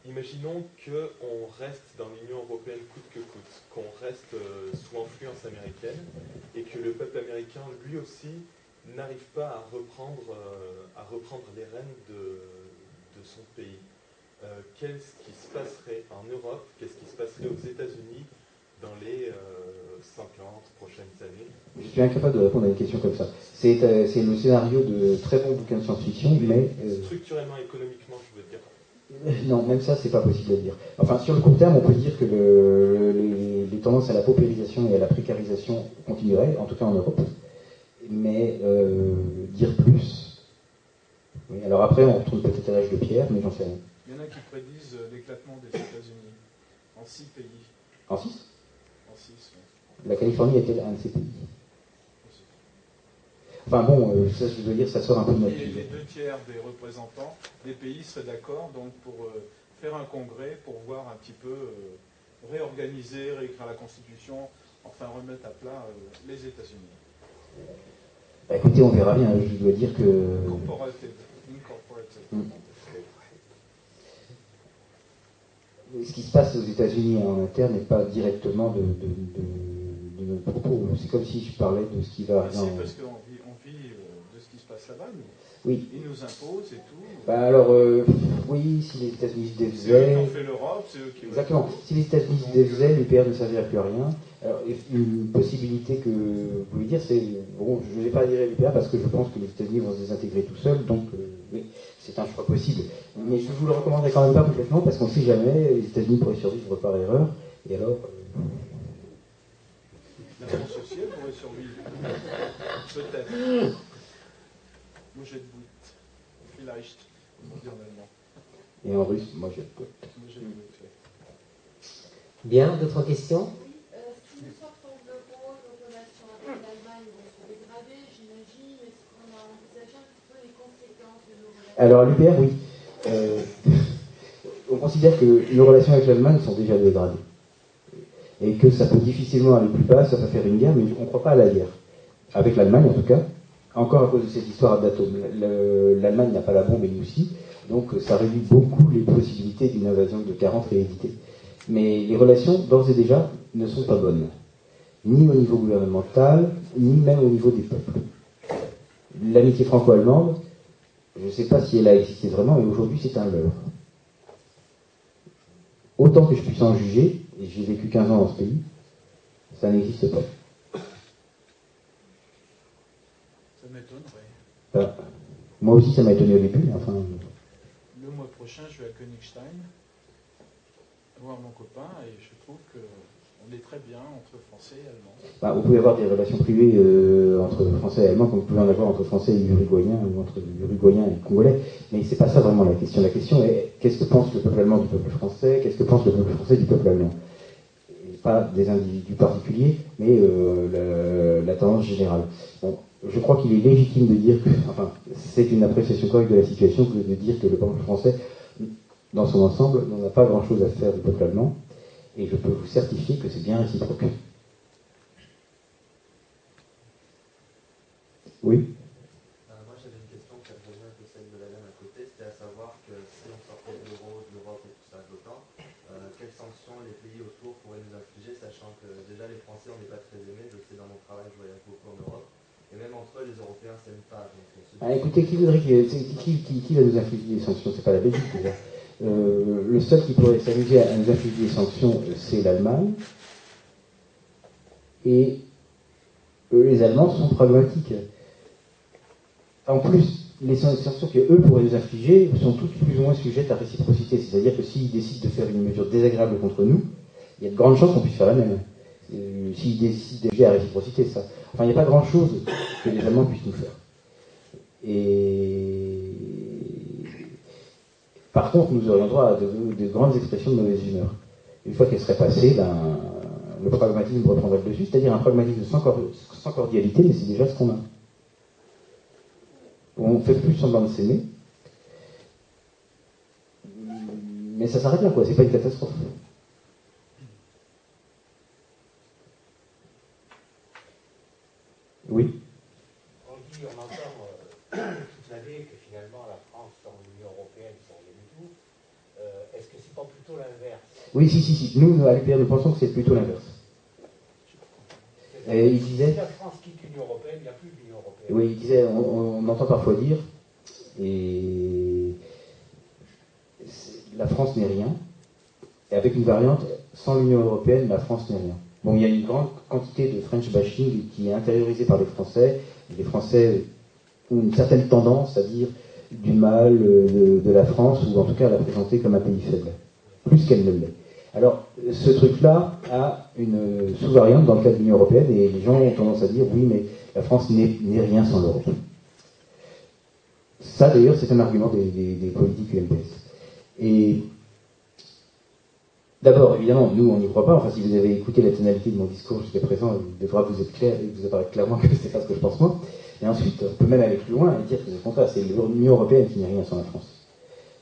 Imaginons qu'on reste dans l'Union européenne coûte que coûte, qu'on reste euh, sous influence américaine et que le peuple américain, lui aussi, n'arrive pas à reprendre, euh, à reprendre les rênes de, son pays. Euh, qu'est-ce qui se passerait en Europe? Qu'est-ce qui se passerait aux États-Unis dans les 50 prochaines années? Je suis incapable de répondre à une question comme ça. C'est le scénario de très bons bouquins de science-fiction, mais... Structurellement, économiquement, je veux dire. Non, même ça, c'est pas possible à dire. Enfin, sur le court terme, on peut dire que les, tendances à la paupérisation et à la précarisation continueraient, en tout cas en Europe. Mais euh, dire plus. alors après, on retourne peut-être à l'âge de pierre, mais j'en sais rien. Il y en a qui prédisent euh, l'éclatement des États-Unis en six pays. En six? En six, oui. La Californie est-elle un de ces pays Enfin bon, euh, ça, je veux dire, ça sort un peu de notre Et les deux tiers des représentants des pays seraient d'accord donc pour euh, faire un congrès pour voir un petit peu euh, réorganiser, réécrire la Constitution, enfin remettre à plat les États-Unis. Bah, écoutez, on verra bien. Je dois dire que. Incorporated. Incorporated. Hmm. Ce qui se passe aux États-Unis en interne n'est pas directement de, de, notre propos. C'est comme si je parlais de ce qui va parce qu'on vit oui. Ils nous imposent et tout. Bah alors, euh, oui, si les États-Unis se défaisaient. C'est eux qui ont fait l'Europe, c'est eux qui. Exactement. Si les États-Unis se défaisaient, l'UPR ne servirait plus à rien. Alors, une possibilité que vous pouvez dire, c'est. Bon, je ne vais pas dire l'UPR parce que je pense que les États-Unis vont se désintégrer tout seuls, donc euh, oui, c'est un choix possible. Mais je vous le recommanderais quand même pas complètement parce qu'on ne sait jamais, les États-Unis pourraient survivre par erreur, et alors. Euh, La France aussi, elle pourrait survivre. Peut-être. Moi j'ai de Vielleicht, on dit en allemand. Et en russe, moi j'ai de Bien, d'autres questions? Oui, si nous sortons de l'euro, nos relations avec l'Allemagne vont se dégrader, j'imagine. Est-ce qu'on a envisagé un petit peu les conséquences de nos relations? Alors, l'UPR, oui. Euh, on considère que nos relations avec l'Allemagne sont déjà dégradées. Et que ça peut difficilement aller plus bas, ça peut faire une guerre, mais on ne croit pas à la guerre. Avec l'Allemagne, en tout cas encore à cause de cette histoire d'atomes. L'Allemagne n'a pas la bombe et nous aussi, donc ça réduit beaucoup les possibilités d'une invasion de 40 rééditée. Mais les relations, d'ores et déjà, ne sont pas bonnes, ni au niveau gouvernemental, ni même au niveau des peuples. L'amitié franco-allemande, je ne sais pas si elle a existé vraiment, mais aujourd'hui c'est un leurre. Autant que je puisse en juger, et j'ai vécu 15 ans dans ce pays, ça n'existe pas. M'étonnerait. moi aussi, ça m'a étonné au début. Enfin... Le mois prochain, je vais à Königstein voir mon copain et je trouve qu'on est très bien entre Français et Allemands. Bah, vous pouvez avoir des relations privées euh, entre Français et Allemands comme vous pouvez en avoir entre Français et Uruguayens ou entre Uruguayens et Congolais. Mais c'est pas ça vraiment la question. La question est qu'est-ce que pense le peuple allemand du peuple français? Qu'est-ce que pense le peuple français du peuple allemand? Pas des individus particuliers, mais euh, la, tendance générale. Bon, je crois qu'il est légitime de dire que, enfin, c'est une appréciation correcte de la situation que de dire que le peuple français, dans son ensemble, n'en a pas grand-chose à faire du peuple allemand, et je peux vous certifier que c'est bien réciproque. Oui euh, Moi j'avais une question qui revenait un peu celle de la dame à côté, c'était à savoir que si on sortait de l'euro, de l'Europe et tout ça, de l'OTAN, euh, quelles sanctions les pays autour pourraient nous infliger, sachant que déjà les Français on n'est pas très aimés, je sais dans mon travail je voyage beaucoup en Europe, et même entre eux, les Européens s'aiment pas. Euh, ah, écoutez, qui, voudrait, qui, qui, qui, va nous infliger des sanctions? C'est pas la Belgique déjà. Euh, le seul qui pourrait s'amuser à nous infliger des sanctions, c'est l'Allemagne. Et les Allemands sont pragmatiques. En plus, les sanctions qu'eux pourraient nous infliger sont toutes plus ou moins sujettes à réciprocité. C'est-à-dire que s'ils décident de faire une mesure désagréable contre nous, il y a de grandes chances qu'on puisse faire la même. Euh, s'ils décident de à réciprocité, ça. Enfin, il n'y a pas grand-chose que les Allemands puissent nous faire. Et par contre, nous aurions droit à de, grandes expressions de mauvaise humeur. Une fois qu'elles seraient passées, ben, le pragmatisme reprendrait le dessus, c'est-à-dire un pragmatisme sans, cordialité, mais c'est déjà ce qu'on a. On fait plus semblant de s'aimer, mais ça s'arrête là, quoi. C'est pas une catastrophe. Oui. On dit, on entend euh, toute l'année que finalement la France dans l'Union européenne, c'est rien du tout. Euh, est-ce que c'est pas Oui, si, si, si. Nous, à l'UPR, nous pensons que c'est plutôt l'inverse. Et il disait. Si la France quitte l'Union européenne, il n'y a plus l'Union européenne. Oui, il disait, on, on entend parfois dire, et la France n'est rien, et avec une variante, sans l'Union européenne, la France n'est rien. Il y a une grande quantité de French bashing qui est intériorisée par les Français. Les Français ont une certaine tendance à dire du mal de, de la France, ou en tout cas à la présenter comme un pays faible, plus qu'elle ne l'est. Alors, ce truc-là a une sous-variante dans le cas de l'Union européenne, et les gens ont tendance à dire oui, mais la France n'est rien sans l'Europe. Ça, d'ailleurs, c'est un argument des politiques UMPS. Et D'abord, évidemment, nous, on n'y croit pas. Enfin, si vous avez écouté la tonalité de mon discours jusqu'à présent, il devra vous être clair et vous apparaître clairement que c'est pas ce que je pense moi. Et ensuite, on peut même aller plus loin et dire que c'est le contraire. C'est l'Union européenne qui n'est rien sans la France.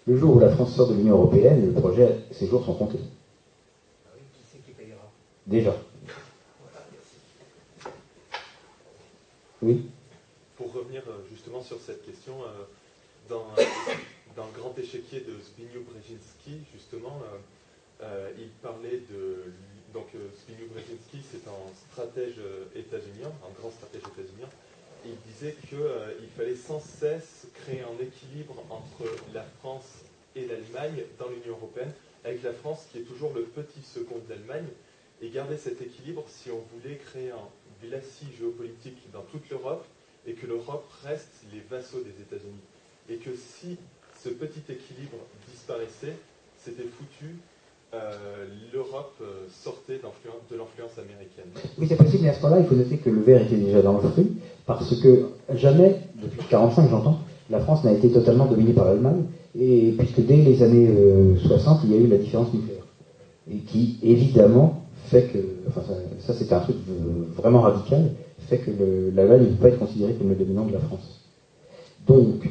Le jour où la France sort de l'Union européenne, le projet, ses jours sont comptés. Qui c'est qui payera? Déjà. Oui Pour revenir euh, justement sur cette question, euh, dans, dans le grand échiquier de Zbigniew Brzezinski, justement, euh, il parlait de. Donc, euh, Zbigniew Brzezinski, c'est un stratège euh, états-unien, un grand stratège états-unien. Il disait qu'il fallait sans cesse créer un équilibre entre la France et l'Allemagne dans l'Union européenne, avec la France qui est toujours le petit second de l'Allemagne, et garder cet équilibre si on voulait créer un glacis géopolitique dans toute l'Europe et que l'Europe reste les vassaux des États-Unis. Et que si ce petit équilibre disparaissait, c'était foutu euh, l'Europe euh, sortait de l'influence américaine. Oui, c'est possible, mais à ce moment-là, il faut noter que le verre était déjà dans le fruit, parce que jamais, depuis 1945 j'entends, la France n'a été totalement dominée par l'Allemagne, et puisque dès les années 60, euh, il y a eu la différence nucléaire. Et qui, évidemment, fait que, enfin ça, c'était un truc vraiment radical, fait que l'Allemagne ne peut pas être considérée comme le dominant de la France. Donc,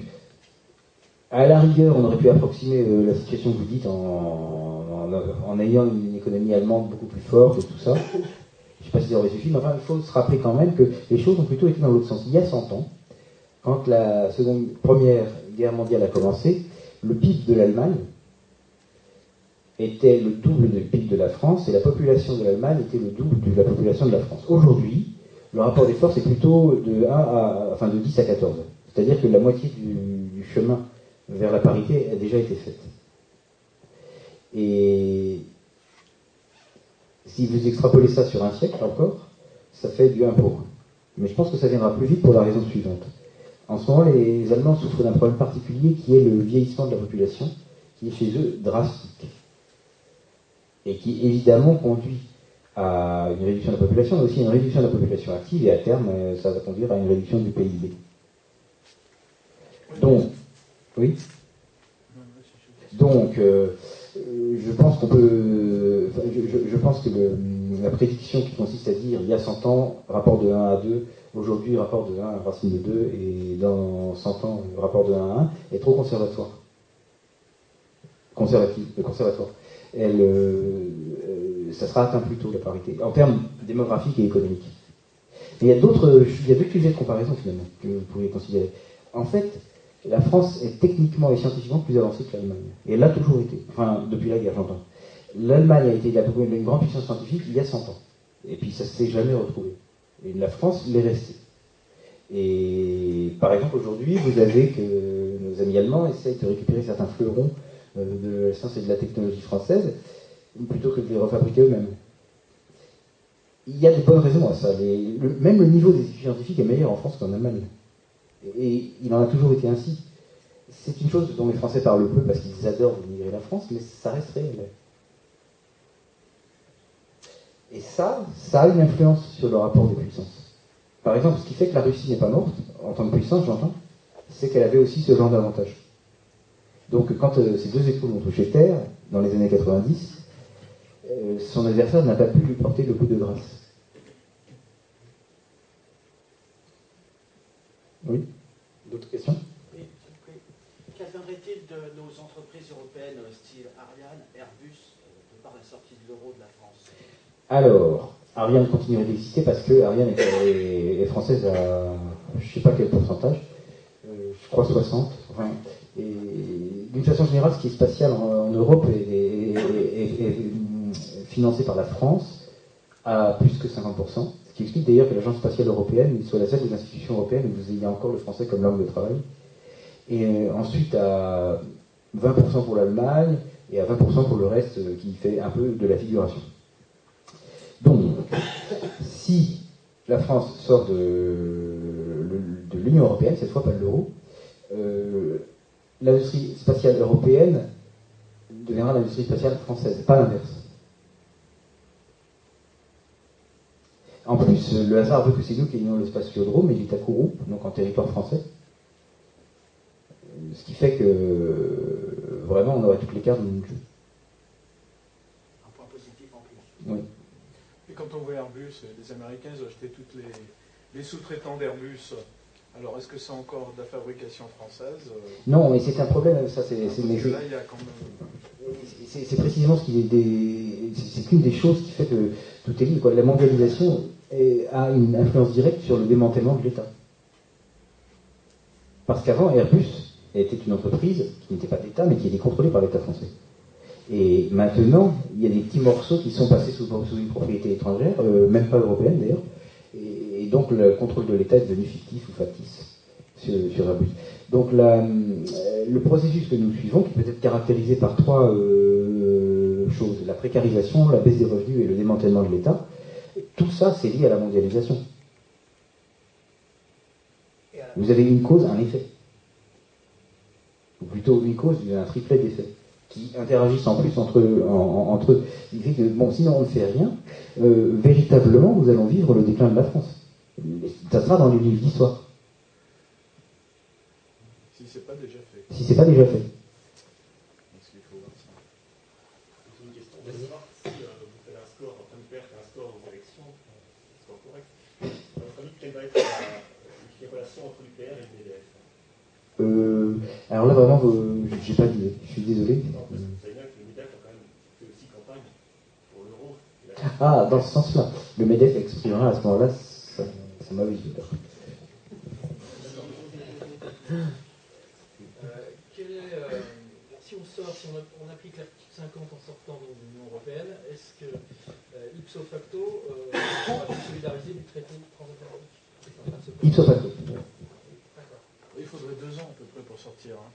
à la rigueur, on aurait pu approximer la situation que vous dites en, en, ayant une économie allemande beaucoup plus forte et tout ça. Je ne sais pas si ça aurait suffi, mais enfin, il faut se rappeler quand même que les choses ont plutôt été dans l'autre sens. Il y a 100 ans, quand la seconde, première guerre mondiale a commencé, le PIB de l'Allemagne était le double du PIB de la France et la population de l'Allemagne était le double de la population de la France. Aujourd'hui, le rapport des forces est plutôt de, 1 à, enfin de 10 à 14. C'est-à-dire que la moitié du chemin vers la parité a déjà été faite. Et si vous extrapolez ça sur un siècle encore, ça fait du 1 pour 1. Mais je pense que ça viendra plus vite pour la raison suivante. En ce moment, les Allemands souffrent d'un problème particulier qui est le vieillissement de la population, qui est chez eux drastique. Et qui évidemment conduit à une réduction de la population, mais aussi à une réduction de la population active, et à terme, euh, ça va conduire à une réduction du PIB. Donc, oui Donc, euh, je pense qu'on peut. que la prédiction qui consiste à dire il y a 100 ans, rapport de 1 à 2, aujourd'hui, rapport de 1 à racine de 2, et dans 100 ans, rapport de 1 à 1, est trop conservatoire. Conservative, conservatoire. Elle, euh, euh, ça sera atteint plus tôt, la parité, en termes démographiques et économiques. Mais il y a d'autres sujets de comparaison, finalement, que vous pouvez considérer. En fait, la France est techniquement et scientifiquement plus avancée que l'Allemagne. Et elle l'a toujours été. Enfin, depuis la guerre, j'entends. L'Allemagne a été une grande puissance scientifique il y a 100 ans. Et puis ça ne s'est jamais retrouvé. Et la France l'est restée. Et par exemple, aujourd'hui, vous avez que nos amis allemands essayent de récupérer certains fleurons euh, de la science et de la technologie française plutôt que de les refabriquer eux-mêmes. Il y a des bonnes raisons à ça. même le niveau des études scientifiques est meilleur en France qu'en Allemagne. Et il en a toujours été ainsi. C'est une chose dont les Français parlent peu parce qu'ils adorent immigrer la France, mais ça reste réel. Et ça, ça a une influence sur le rapport des puissances. Par exemple, ce qui fait que la Russie n'est pas morte, en tant que puissance, j'entends, c'est qu'elle avait aussi ce genre d'avantage. Donc, quand euh, ces deux épaules ont touché terre, dans les années 90, euh, son adversaire n'a pas pu lui porter le coup de grâce. Oui D'autres questions? Oui. Qu'adviendrait-il de nos entreprises européennes style Ariane, Airbus, euh, de par la sortie de l'euro de la France? Alors, Ariane continuerait d'exister parce que Ariane est, française à je ne sais pas quel pourcentage, euh, je crois 60. et d'une façon générale, ce qui est spatial en, Europe est, financée par la France à plus que 50%, ce qui explique d'ailleurs que l'Agence spatiale européenne soit la seule des institutions européennes où vous ayez encore le français comme langue de travail. Et euh, ensuite à 20% pour l'Allemagne et à 20% pour le reste euh, qui fait un peu de la figuration. Donc, si la France sort de, l'Union européenne, cette fois pas de l'euro, euh, l'industrie spatiale européenne deviendra l'industrie spatiale française, pas l'inverse. En plus, le hasard veut que c'est nous qui ayons le spatiodrome, mais il est à Kourou, donc en territoire français. Ce qui fait que vraiment on aurait toutes les cartes le jeu. Un point positif en plus. Oui. Et quand on voit Airbus, les Américains ont acheté tous les, les sous-traitants d'Airbus. Alors est-ce que c'est encore de la fabrication française Non, mais c'est un problème, ça c'est. Parce que là, il y a quand même. C'est c'est précisément ce qui est des. C'est qu'une des choses qui fait que tout est lié. Quoi. La mondialisation a une influence directe sur le démantèlement de l'État. Parce qu'avant, Airbus était une entreprise qui n'était pas d'État, mais qui était contrôlée par l'État français. Et maintenant, il y a des petits morceaux qui sont passés sous, une propriété étrangère, euh, même pas européenne d'ailleurs, et, donc le contrôle de l'État est devenu fictif ou factice sur, Airbus. Donc le processus que nous suivons, qui peut être caractérisé par trois euh, choses, la précarisation, la baisse des revenus et le démantèlement de l'État, tout ça c'est lié à la mondialisation. Vous avez une cause, un effet. Ou plutôt une cause, un triplet d'effets qui interagissent en plus entre, en- en- entre eux. Il fait que, bon, sinon on ne fait rien, euh, véritablement, nous allons vivre le déclin de la France. Ça sera dans les livres d'histoire, Si c'est pas déjà fait. si c'est pas déjà fait. Parce qu'il faut voir ça. C'est une question de savoir si euh, vous faites un score, en train de perdre un score aux élections, un score correct. À votre avis, quelle va être la, entre l'UPR et le BDF Euh, alors là, vraiment, euh, j'ai pas d'idée. Je suis désolé. Non, parce que vous savez bien que le BDF a quand même fait aussi campagne pour l'euro. Il a- Ah, dans ce sens-là. Le MEDEF exprimera à ce moment-là sa, sa mauvaise. Euh, quel est, si on sort, si on, on applique l'article 50 en sortant de l'Union européenne, est-ce que euh, ipso facto, euh, on va se solidariser du traité transatlantique? Ipso facto. Deux ans à peu près pour sortir. hein.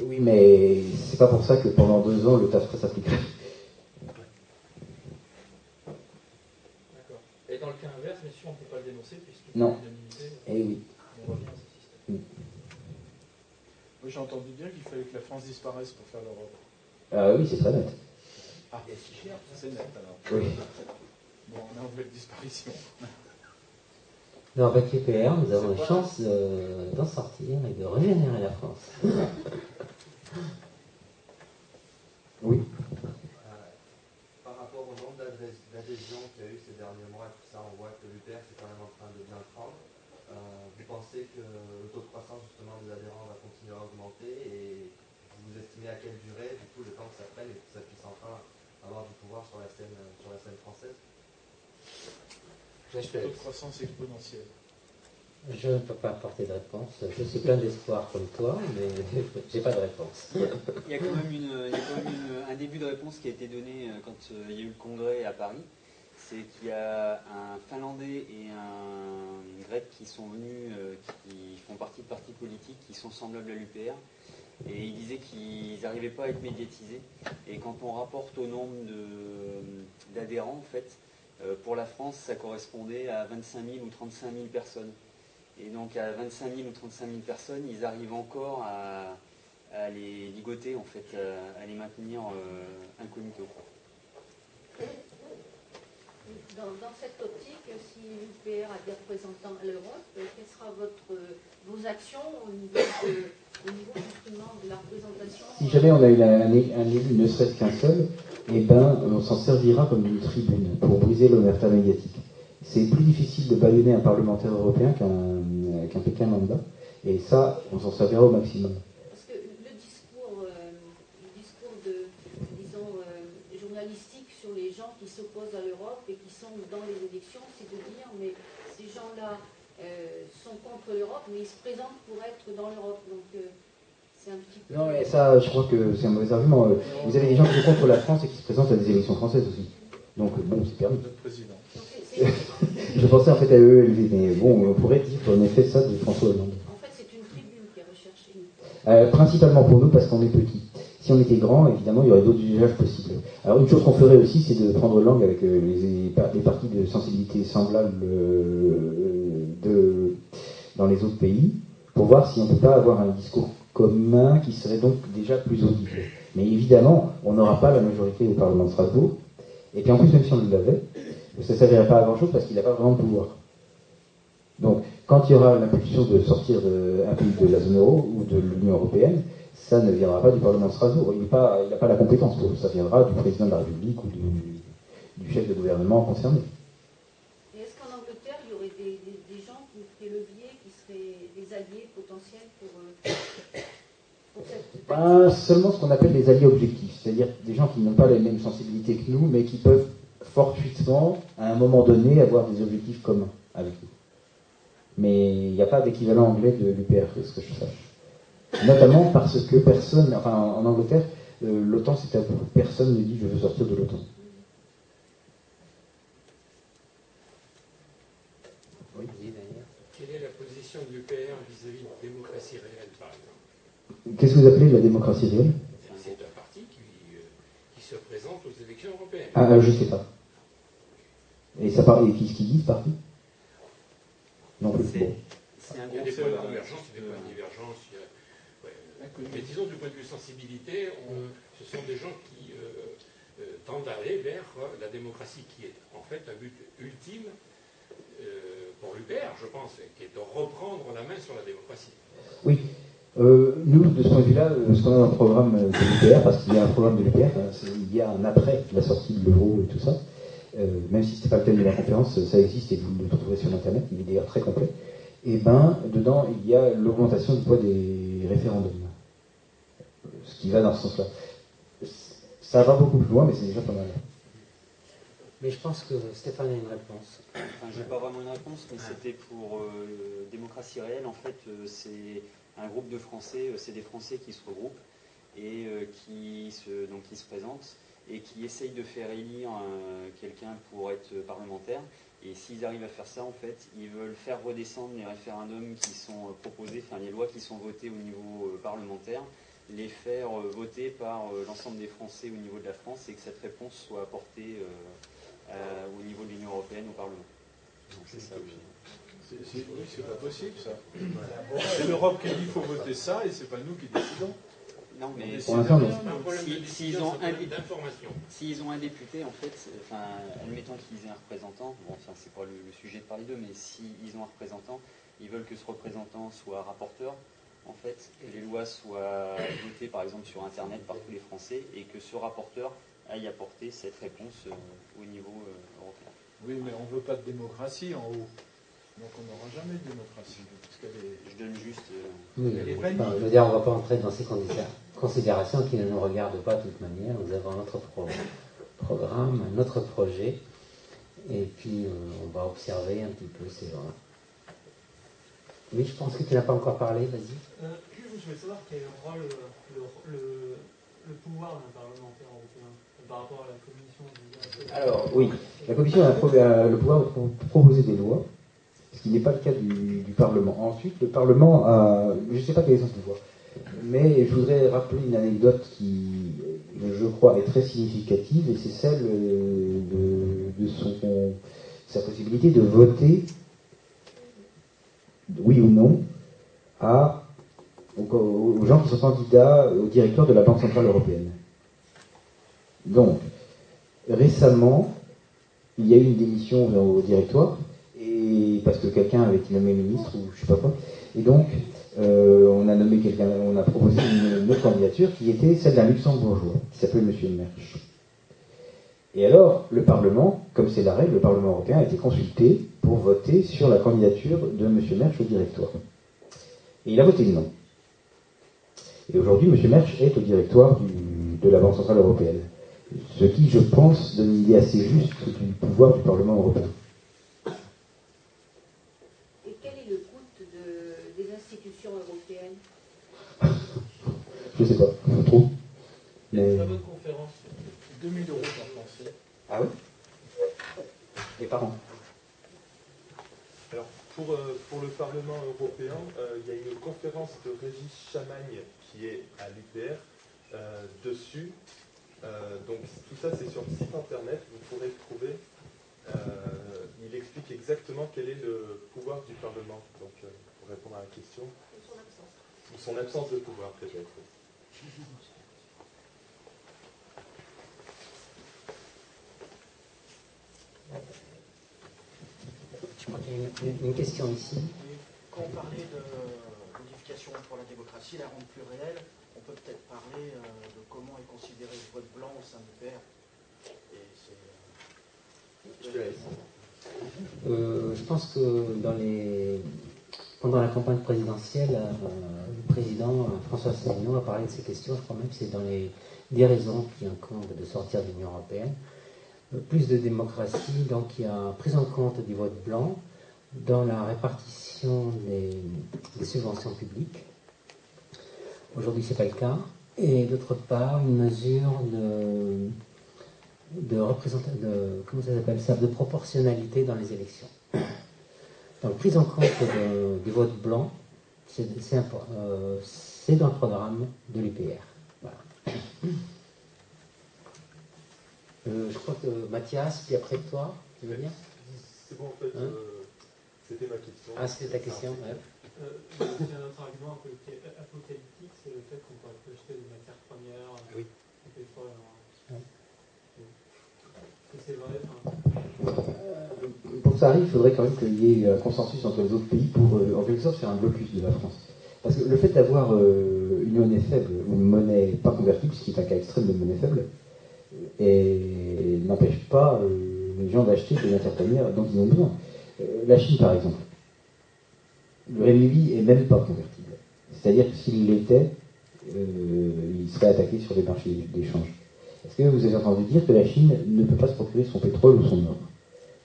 Oui, mais c'est pas pour ça que pendant deux ans, le TAFTA s'appliquerait. D'accord. Et dans le cas inverse, bien sûr, on ne peut pas le dénoncer puisque Non. l'unanimité, Eh oui. on revient à ce système. Moi j'ai entendu dire qu'il fallait que la France disparaisse pour faire l'Europe. Ah oui, c'est très net. Ah, c'est net alors. Oui. Bon, on a enlevé de disparition. Avec l'UPR, nous avons pas- chance d'en sortir et de régénérer la France. Oui. Euh, par rapport au nombre d'adhésions qu'il y a eu ces derniers mois et tout ça, on voit que l'UPR c'est quand même en train de bien prendre. Euh, vous pensez que le taux de croissance justement des adhérents va continuer à augmenter et vous estimez à quelle durée, du coup, le temps que ça prenne et que ça puisse enfin avoir du pouvoir sur la scène, sur la scène française Je Taux de croissance exponentielle. Je ne peux pas apporter de réponse. Je suis plein d'espoir comme toi, mais j'ai pas de réponse. Il y a quand même, une, il y a quand même une- un début de réponse qui a été donné euh, quand euh, il y a eu le congrès à Paris. C'est qu'il y a un Finlandais et un Grec qui sont venus, euh, qui font partie de partis politiques qui sont semblables à l'UPR. Et ils disaient qu'ils n'arrivaient pas à être médiatisés. Et quand on rapporte au nombre de- d'adhérents, en fait, euh, pour la France, ça correspondait à 25 000 ou 35 000 personnes. Et donc à 25 000 ou 35 000 personnes, ils arrivent encore à, les ligoter, en fait, à, à les maintenir euh, incognito. Dans, dans cette optique, si l'UPR a des représentants à l'Europe, euh, quelles seront vos actions au niveau, de, Si jamais on a eu un, élu, ne serait-ce qu'un seul, eh ben, on s'en servira comme d'une tribune pour briser l'omerta médiatique. C'est plus difficile de bâillonner un parlementaire européen qu'un qu'un Pékin lambda, et ça, on s'en servira au maximum. Parce que le discours, euh, le discours de, disons, euh, journalistique sur les gens qui s'opposent à l'Europe et qui sont dans les élections, c'est de dire, mais ces gens-là euh, sont contre l'Europe, mais ils se présentent pour être dans l'Europe. Donc, euh, c'est un petit peu... Non, mais ça, je crois que c'est un mauvais argument. Euh, Vous avez des gens qui sont contre la France et qui se présentent à des élections françaises aussi. Donc bon, c'est permis. Notre président. Je pensais en fait à EELV, mais bon, on pourrait dire qu'on ait fait ça de François Hollande. En fait, c'est une tribune qui est recherchée. Euh, principalement pour nous parce qu'on est petit. Si on était grand, évidemment, il y aurait d'autres usages possibles. Alors une chose qu'on ferait aussi, c'est de prendre langue avec euh, les, les parties de sensibilité semblables euh, dans les autres pays, pour voir si on ne peut pas avoir un discours commun qui serait donc déjà plus audible. Mais évidemment, on n'aura pas la majorité au Parlement de Strasbourg. Et puis en plus, même si on l'avait, ça ne servirait pas à grand chose parce qu'il n'a pas vraiment de pouvoir. Donc, quand il y aura l'impulsion de sortir de, un pays de la zone euro ou de l'Union européenne, ça ne viendra pas du Parlement de Strasbourg. Il n'a pas la compétence pour ça. viendra du président de la République ou du, du chef de gouvernement concerné. Et est-ce qu'en Angleterre, il y aurait des, des, des gens, qui, des leviers, qui seraient des alliés potentiels pour, euh, Pas seulement ce qu'on appelle les alliés objectifs, c'est-à-dire des gens qui n'ont pas les mêmes sensibilités que nous, mais qui peuvent fortuitement, à un moment donné, avoir des objectifs communs avec nous. Mais il n'y a pas d'équivalent anglais de l'UPR, ce que je sache. Notamment parce que personne, enfin en Angleterre, euh, l'OTAN c'est à Personne ne dit je veux sortir de l'OTAN. Oui. Quelle est la position de l'UPR vis-à-vis de la démocratie réelle, par exemple Qu'est-ce que vous appelez la démocratie réelle? C'est un parti qui, euh, qui, se présente aux élections européennes. Ah, euh, je sais pas. Et ça parle, et qu'est-ce qu'ils disent, parti Non plus. Bon. Il y a des points de convergence, il y a des points de divergence. Ouais. Mais disons, du point de vue sensibilité, on, ce sont des gens qui euh, euh, tendent à aller vers la démocratie qui est en fait un but ultime euh, pour l'UPR, je pense, qui est de reprendre la main sur la démocratie. Oui. Euh, nous, de ce point de vue-là, ce qu'on a dans le programme de l'UPR, parce qu'il y a un programme de l'UPR, il y a un après la sortie de l'euro et tout ça, euh, même si ce n'est pas le thème de la conférence, ça existe et vous le trouverez sur Internet, il est d'ailleurs très complet, et ben dedans il y a l'augmentation du poids des référendums. Ce qui va dans ce sens-là. Ça va beaucoup plus loin, mais c'est déjà pas mal. Mais je pense que Stéphane a une réponse. Enfin, je n'ai pas vraiment une réponse, mais c'était pour euh, démocratie réelle. En fait, euh, c'est un groupe de Français, euh, c'est des Français qui se regroupent et euh, qui, se, donc, qui se présentent et qui essayent de faire élire euh, quelqu'un pour être parlementaire. Et s'ils arrivent à faire ça, en fait, ils veulent faire redescendre les référendums qui sont proposés, enfin les lois qui sont votées au niveau parlementaire, les faire voter par l'ensemble des Français au niveau de la France et que cette réponse soit apportée euh, au niveau de l'Union européenne au Parlement. Donc c'est ça. C'est, c'est, oui, c'est pas possible ça. C'est l'Europe qui dit qu'il faut voter ça et c'est pas nous qui décidons. Non, mais pour l'instant, non. S'ils si, ont, un si ont un député, en fait, enfin, admettons qu'ils aient un représentant, bon, enfin, c'est pas le, le, sujet de parler d'eux, mais s'ils ont un représentant, ils veulent que ce représentant soit rapporteur, en fait, que les lois soient votées, par exemple, sur Internet par tous les Français, et que ce rapporteur aille apporter cette réponse euh, au niveau euh, européen. Oui, mais on ne veut pas de démocratie en haut. Donc on n'aura jamais de démocratie. Parce. Je donne juste. Euh, oui, je veux dire, on ne va pas entrer dans ces considérations qui ne nous regardent pas de toute manière. Nous avons notre pro programme, notre projet. Et puis euh, on va observer un petit peu ces gens-là. Oui, je pense que tu n'as pas encore parlé, vas-y. Euh, je voulais savoir quel est le rôle, le, le, le pouvoir d'un parlementaire européen par rapport à la commission. Alors, oui, la commission a le pouvoir de proposer des lois ce qui n'est pas le cas du, Parlement. Ensuite, le Parlement a, je ne sais pas quel est son pouvoir, mais je voudrais rappeler une anecdote qui, je crois, est très significative, et c'est celle de, de son, sa possibilité de voter, oui ou non, aux, aux gens qui sont candidats au directeur de la Banque Centrale Européenne. Donc, récemment, il y a eu une démission au directoire, parce que quelqu'un avait été nommé ministre ou je sais pas quoi. Et donc, euh, on a nommé quelqu'un, on a proposé une, autre candidature qui était celle d'un luxembourgeois, qui s'appelait Monsieur Mersch. Et alors, le Parlement, comme c'est la règle, le Parlement européen a été consulté pour voter sur la candidature de Monsieur Mersch au directoire. Et il a voté non. Et aujourd'hui, Monsieur Mersch est au directoire de la Banque Centrale Européenne. Ce qui, je pense, donne une idée assez juste du pouvoir du Parlement européen. européenne Je sais pas, trop. Mais... Une très bonne conférence. 2000 euros par français. Ah oui les parents. Alors, pour, euh, pour le Parlement européen, euh, il y a une conférence de Régis Chamagne qui est à l'UPR euh, dessus. donc, tout ça, c'est sur le site internet, vous pourrez le trouver. il explique exactement quel est le pouvoir du Parlement, donc, pour répondre à la question. Ou son absence. Ou son absence de pouvoir, peut-être. Je crois qu'il y a une, une question ici. Quand on parlait de modification pour la démocratie, la rendre plus réelle, on peut peut-être parler euh, de comment est considéré le vote blanc au sein du PR. Et c'est, Je te laisse. Euh, je pense que dans les... pendant la campagne présidentielle, euh, le président euh, François Asselineau a parlé de ces questions. Je crois même que c'est dans les 10 raisons qui incombent de sortir de l'Union européenne. Euh, plus de démocratie, donc il y a prise en compte du vote blanc dans la répartition des, des subventions publiques. Aujourd'hui, ce n'est pas le cas. Et d'autre part, une mesure de, de, comment ça s'appelle ça, de proportionnalité dans les élections. Donc, prise en compte de- du vote blanc, c'est euh, c'est dans le programme de l'UPR. Voilà. Euh, je crois que Mathias, puis après toi, tu veux dire? C'est bon, en fait, Hein? euh, c'était ma question. Ah, c'était ta question, ouais. Euh, Il y a un autre argument un peu qui est apocalyptique, c'est le fait qu'on pourrait projeter des matières premières, euh, Oui. du pétrole. Ouais. C'est vrai enfin, ça arrive, il faudrait quand même qu'il y ait un consensus entre les autres pays pour, euh, en quelque sorte, faire un blocus de la France. Parce que le fait d'avoir euh, une monnaie faible, ou une monnaie pas convertible, ce qui est un cas extrême de monnaie faible, n'empêche pas euh, les gens d'acheter des premières dont ils ont besoin. Euh, la Chine, par exemple, le renminbi est même pas convertible. C'est-à-dire que s'il l'était, euh, il serait attaqué sur les marchés d'échange. Est-ce que vous avez entendu dire que la Chine ne peut pas se procurer son pétrole ou son or?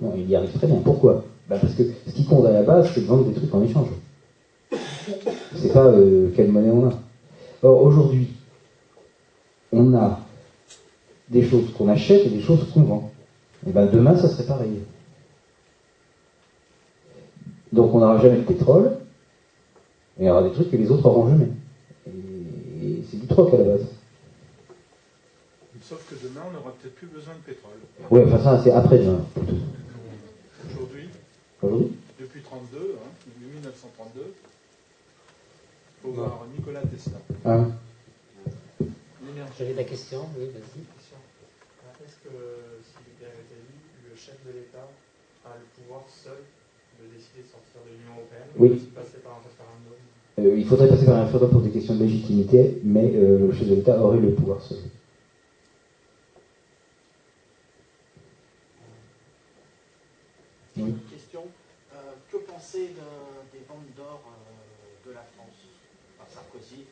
Non, il y arrive très bien. Pourquoi? Ben, Parce que ce qui compte à la base, c'est de vendre des trucs en échange. C'est pas euh, quelle monnaie on a. Or, aujourd'hui, on a des choses qu'on achète et des choses qu'on vend. Et ben demain, ça serait pareil. Donc on n'aura jamais de pétrole, et il y aura des trucs que les autres n'auront jamais. Et, c'est du troc à la base. Sauf que demain, on n'aura peut-être plus besoin de pétrole. Ouais, enfin ça, c'est après demain. plutôt. Depuis 32, hein, depuis 1932, il faut voir Nikola Tesla. Ah. J'avais la question, oui, vas-y. Question. Est-ce que si est élu, le chef de l'État a le pouvoir seul de décider de sortir de l'Union européenne Oui. ou de passer par un référendum Euh, il faudrait passer par un référendum pour des questions de légitimité, mais euh, le chef de l'État aurait le pouvoir seul. Oui. Des ventes d'or euh, de la France par Sarkozy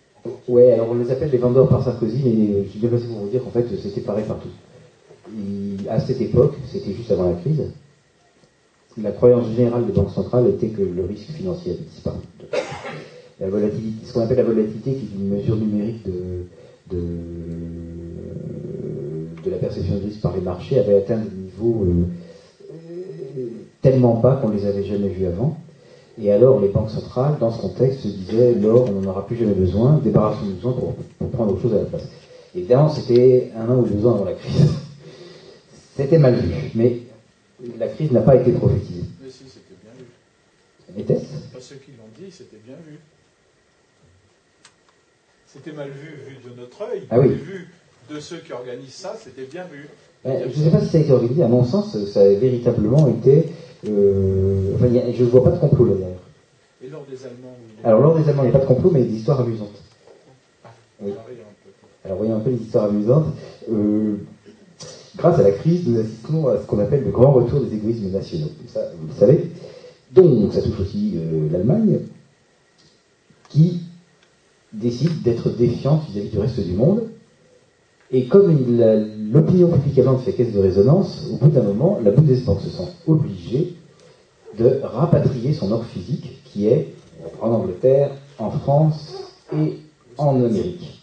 Ouais, alors on les appelle les vendeurs par Sarkozy, mais je suis bien pour vous dire qu'en fait c'était pareil partout. À cette époque, c'était juste avant la crise, la croyance générale des banques centrales était que le risque financier avait disparu. La volatilité, ce qu'on appelle la volatilité, qui est une mesure numérique de, de, la perception de risque par les marchés, avait atteint des niveaux euh, tellement bas qu'on ne les avait jamais vus avant. Et alors, les banques centrales, dans ce contexte, se disaient l'or, on n'en aura plus jamais besoin, débarrassons-nous-en pour, pour prendre autre chose à la place. Évidemment, c'était un an ou deux ans avant la crise. C'était mal vu, mais la crise n'a pas été prophétisée. Mais si, c'était bien vu. Était-ce Pas ceux qui l'ont dit, c'était bien vu. C'était mal vu, vu de notre œil, Ah oui. vu de ceux qui organisent ça, c'était bien vu. Euh, Je ne sais pas si ça a été organisé, à mon sens, ça a véritablement été. Euh, enfin, il y a- je ne vois pas de complot là. Et lors des Allemands, Alors, lors des Allemands, il n'y a pas de complot, mais des histoires amusantes. Oui. Peu. Alors, voyons un peu les histoires amusantes. Euh, grâce à la crise, nous assistons à ce qu'on appelle le grand retour des égoïsmes nationaux. Ça, vous le savez. Donc, ça touche aussi euh, l'Allemagne, qui décide d'être défiante vis-à-vis du reste du monde. Et comme l'opinion publique allemande fait caisse de résonance, au bout d'un moment, la Bundesbank se sent obligée de rapatrier son or physique, qui est en Angleterre, en France et en Amérique.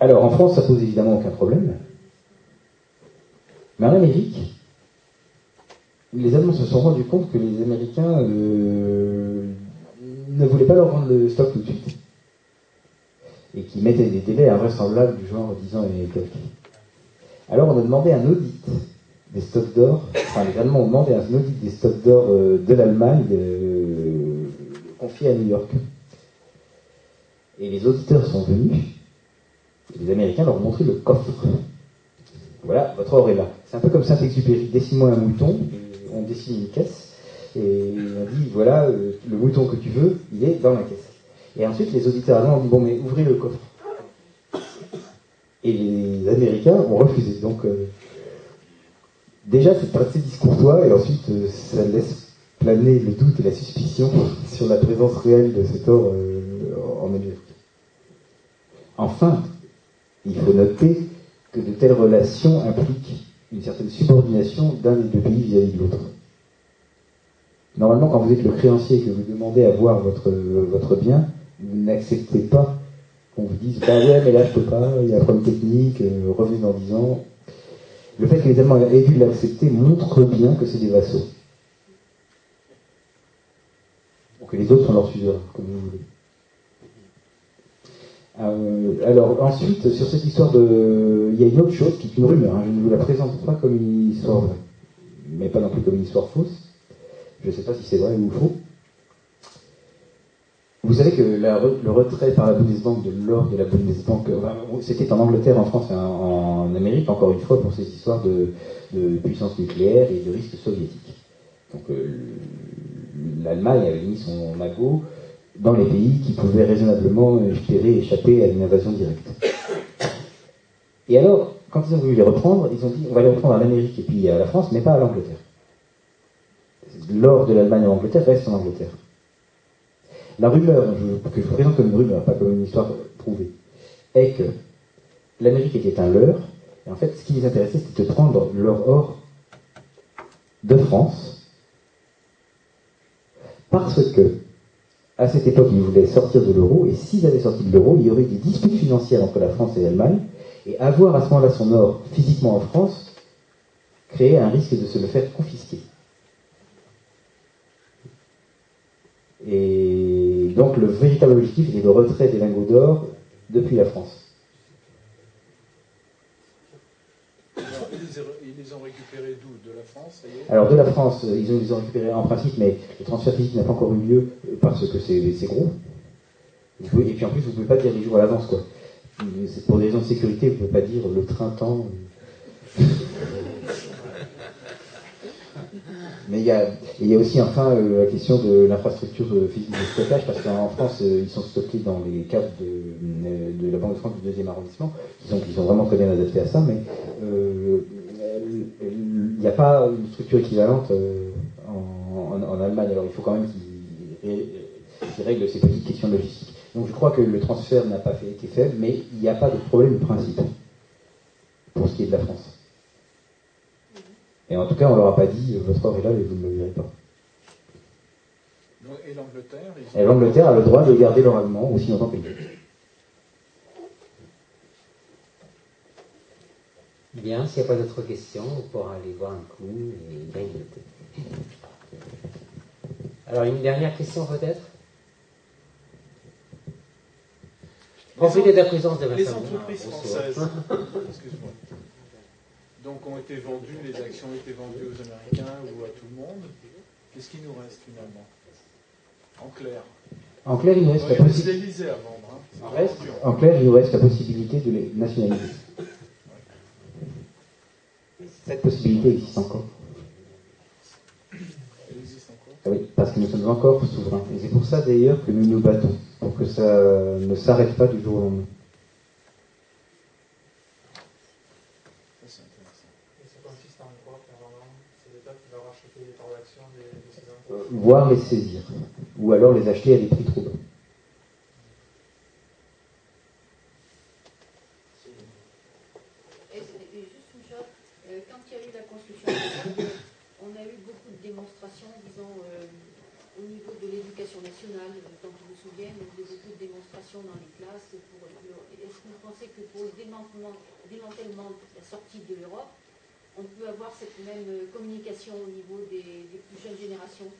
Alors en France, ça pose évidemment aucun problème, Mais en Amérique, les Allemands se sont rendus compte que les Américains euh, ne voulaient pas leur rendre le stock tout de suite. Et qu'ils mettaient des délais invraisemblables du genre 10 ans et quelques. Alors on a demandé un audit des stocks d'or, enfin les Allemands ont demandé un audit des stocks d'or euh, de l'Allemagne euh, confié à New York. Et les auditeurs sont venus, et les Américains leur ont montré le coffre. Voilà, votre or est là. C'est un peu comme Saint-Exupéry, dessine-moi un mouton, on dessine une caisse, et on dit, voilà, euh, le mouton que tu veux, il est dans la caisse. Et ensuite, les auditeurs allemands ont dit, bon, mais ouvrez le coffre. Et les Américains ont refusé. Donc, euh, déjà, c'est assez discourtois, et ensuite, euh, ça laisse planer le doute et la suspicion sur la présence réelle de cet or en Amérique. Enfin, il faut noter que de telles relations impliquent une certaine subordination d'un des deux pays vis-à-vis de l'autre. Normalement, quand vous êtes le créancier et que vous demandez à voir votre, votre bien, n'acceptez pas qu'on vous dise Bah ouais, mais là je peux pas, il y a un problème technique, euh, revenez dans 10 ans. Le fait que les Allemands aient dû l'accepter montre bien que c'est des vassaux. Ou que les autres sont leurs suzerains, comme vous voulez. Euh, alors ensuite, sur cette histoire de... Il y a une autre chose qui est une rumeur, hein. je ne vous la présente pas comme une histoire vraie, mais pas non plus comme une histoire fausse. Je ne sais pas si c'est vrai ou faux. Vous savez que le retrait par la Bundesbank de l'or de la Bundesbank, c'était en Angleterre, en France et en, Amérique, encore une fois, pour ces histoires de, puissance nucléaire et de risque soviétique. Donc euh, l'Allemagne avait mis son magot dans les pays qui pouvaient raisonnablement espérer échapper à une invasion directe. Et alors, quand ils ont voulu les reprendre, ils ont dit on va les reprendre à l'Amérique et puis à la France, mais pas à l'Angleterre. L'or de l'Allemagne en Angleterre reste en Angleterre. La rumeur, que je vous présente comme une rumeur, pas comme une histoire prouvée, est que l'Amérique était un leurre, et en fait, ce qui les intéressait, c'était de prendre leur or de France, parce que à cette époque, ils voulaient sortir de l'euro, et s'ils avaient sorti de l'euro, il y aurait des disputes financières entre la France et l'Allemagne, et avoir à ce moment-là son or physiquement en France créait un risque de se le faire confisquer. Donc le véritable objectif était le retrait des lingots d'or depuis la France. ils les ont récupérés d'où? De la France Alors de la France, ils les ont récupérés en principe, mais le transfert physique n'a pas encore eu lieu parce que c'est gros. Et puis en plus, vous ne pouvez pas dire les jours à l'avance. quoi. Pour des raisons de sécurité, vous ne pouvez pas dire le printemps. Mais il y a, il y a aussi enfin euh, la question de l'infrastructure physique de stockage, parce qu'en France, euh, ils sont stockés dans les caves de, euh, la Banque de France du deuxième arrondissement, qui sont, qui sont vraiment très bien adaptés à ça, mais il n'y a pas une structure équivalente en, en, Allemagne. Alors il faut quand même qu'ils règlent ces petites questions logistiques. Donc je crois que le transfert n'a pas fait, été fait, mais il n'y a pas de problème de principe pour ce qui est de la France. Et en tout cas, on ne leur a pas dit votre or est là et vous ne le verrez pas. Et l'Angleterre Et l'Angleterre a le droit de garder leur allemand aussi longtemps qu'il veut. Bien, s'il n'y a pas d'autres questions, on pourra aller voir un coup et grignoter. Alors, une dernière question peut-être? Profitez de la présence de Les entreprises françaises, excuse-moi, donc ont été vendues, les actions ont été vendues aux Américains ou à tout le monde. Qu'est-ce qui nous reste finalement? En clair. En clair, il nous reste la possibilité. Hein. En, clair, il nous reste la possibilité de les nationaliser. Cette possibilité existe encore. Elle existe encore? Ah Oui, parce que nous sommes encore souverains. Et c'est pour ça d'ailleurs que nous nous battons, pour que ça ne s'arrête pas du jour au lendemain. voire les saisir, ou alors les acheter à des prix trop bas. Juste une chose, euh, quand il y a eu la construction, on a eu beaucoup de démonstrations, disons, euh, au niveau de l'éducation nationale, tant je me souviens, il y a eu beaucoup de démonstrations dans les classes. Est-ce que vous pensez que pour le démantèlement, de la sortie de l'Europe, on peut avoir cette même communication au niveau des, des plus jeunes générations?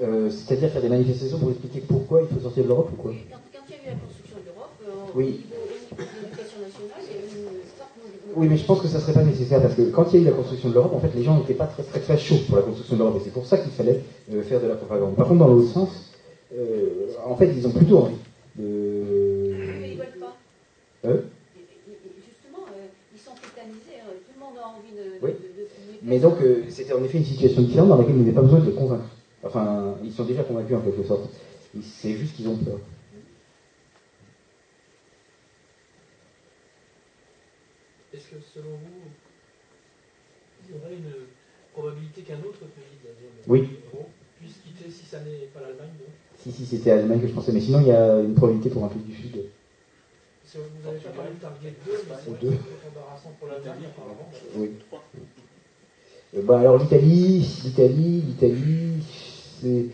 Euh, C'est-à-dire faire des manifestations pour expliquer pourquoi il faut sortir de l'Europe ou quoi quand, quand il y a eu la construction de l'Europe, euh, Oui. au, niveau, au niveau de l'éducation nationale, il y a eu une sorte de... Oui, mais je pense que ça serait pas nécessaire parce que quand il y a eu la construction de l'Europe, en fait, les gens n'étaient pas très, très très chauds pour la construction de l'Europe et c'est pour ça qu'il fallait euh, faire de la propagande. Par contre, dans l'autre sens, en fait, ils ont plutôt envie de. Mais ils veulent pas. Et Justement, ils sont tétanisés, hein, tout le monde a envie de... Oui. de- de-. Mais donc, c'était en effet une situation différente dans laquelle il n'y avait pas besoin de les convaincre. Enfin, sont déjà convaincus en quelque sorte. Ils- C'est juste qu'ils ont peur. Est-ce que selon vous, il y aurait une probabilité qu'un autre pays de la zone Oui. euro puisse quitter si ça n'est pas l'Allemagne Si, si, c'était Allemagne que je pensais, mais sinon, il y a une probabilité pour un pays du Sud. Vous avez pas parlé de Target 2, mais c'est embarrassant pour l'Allemagne apparemment. Oui. Euh, bah, alors l'Italie, l'Italie, l'Italie, c'est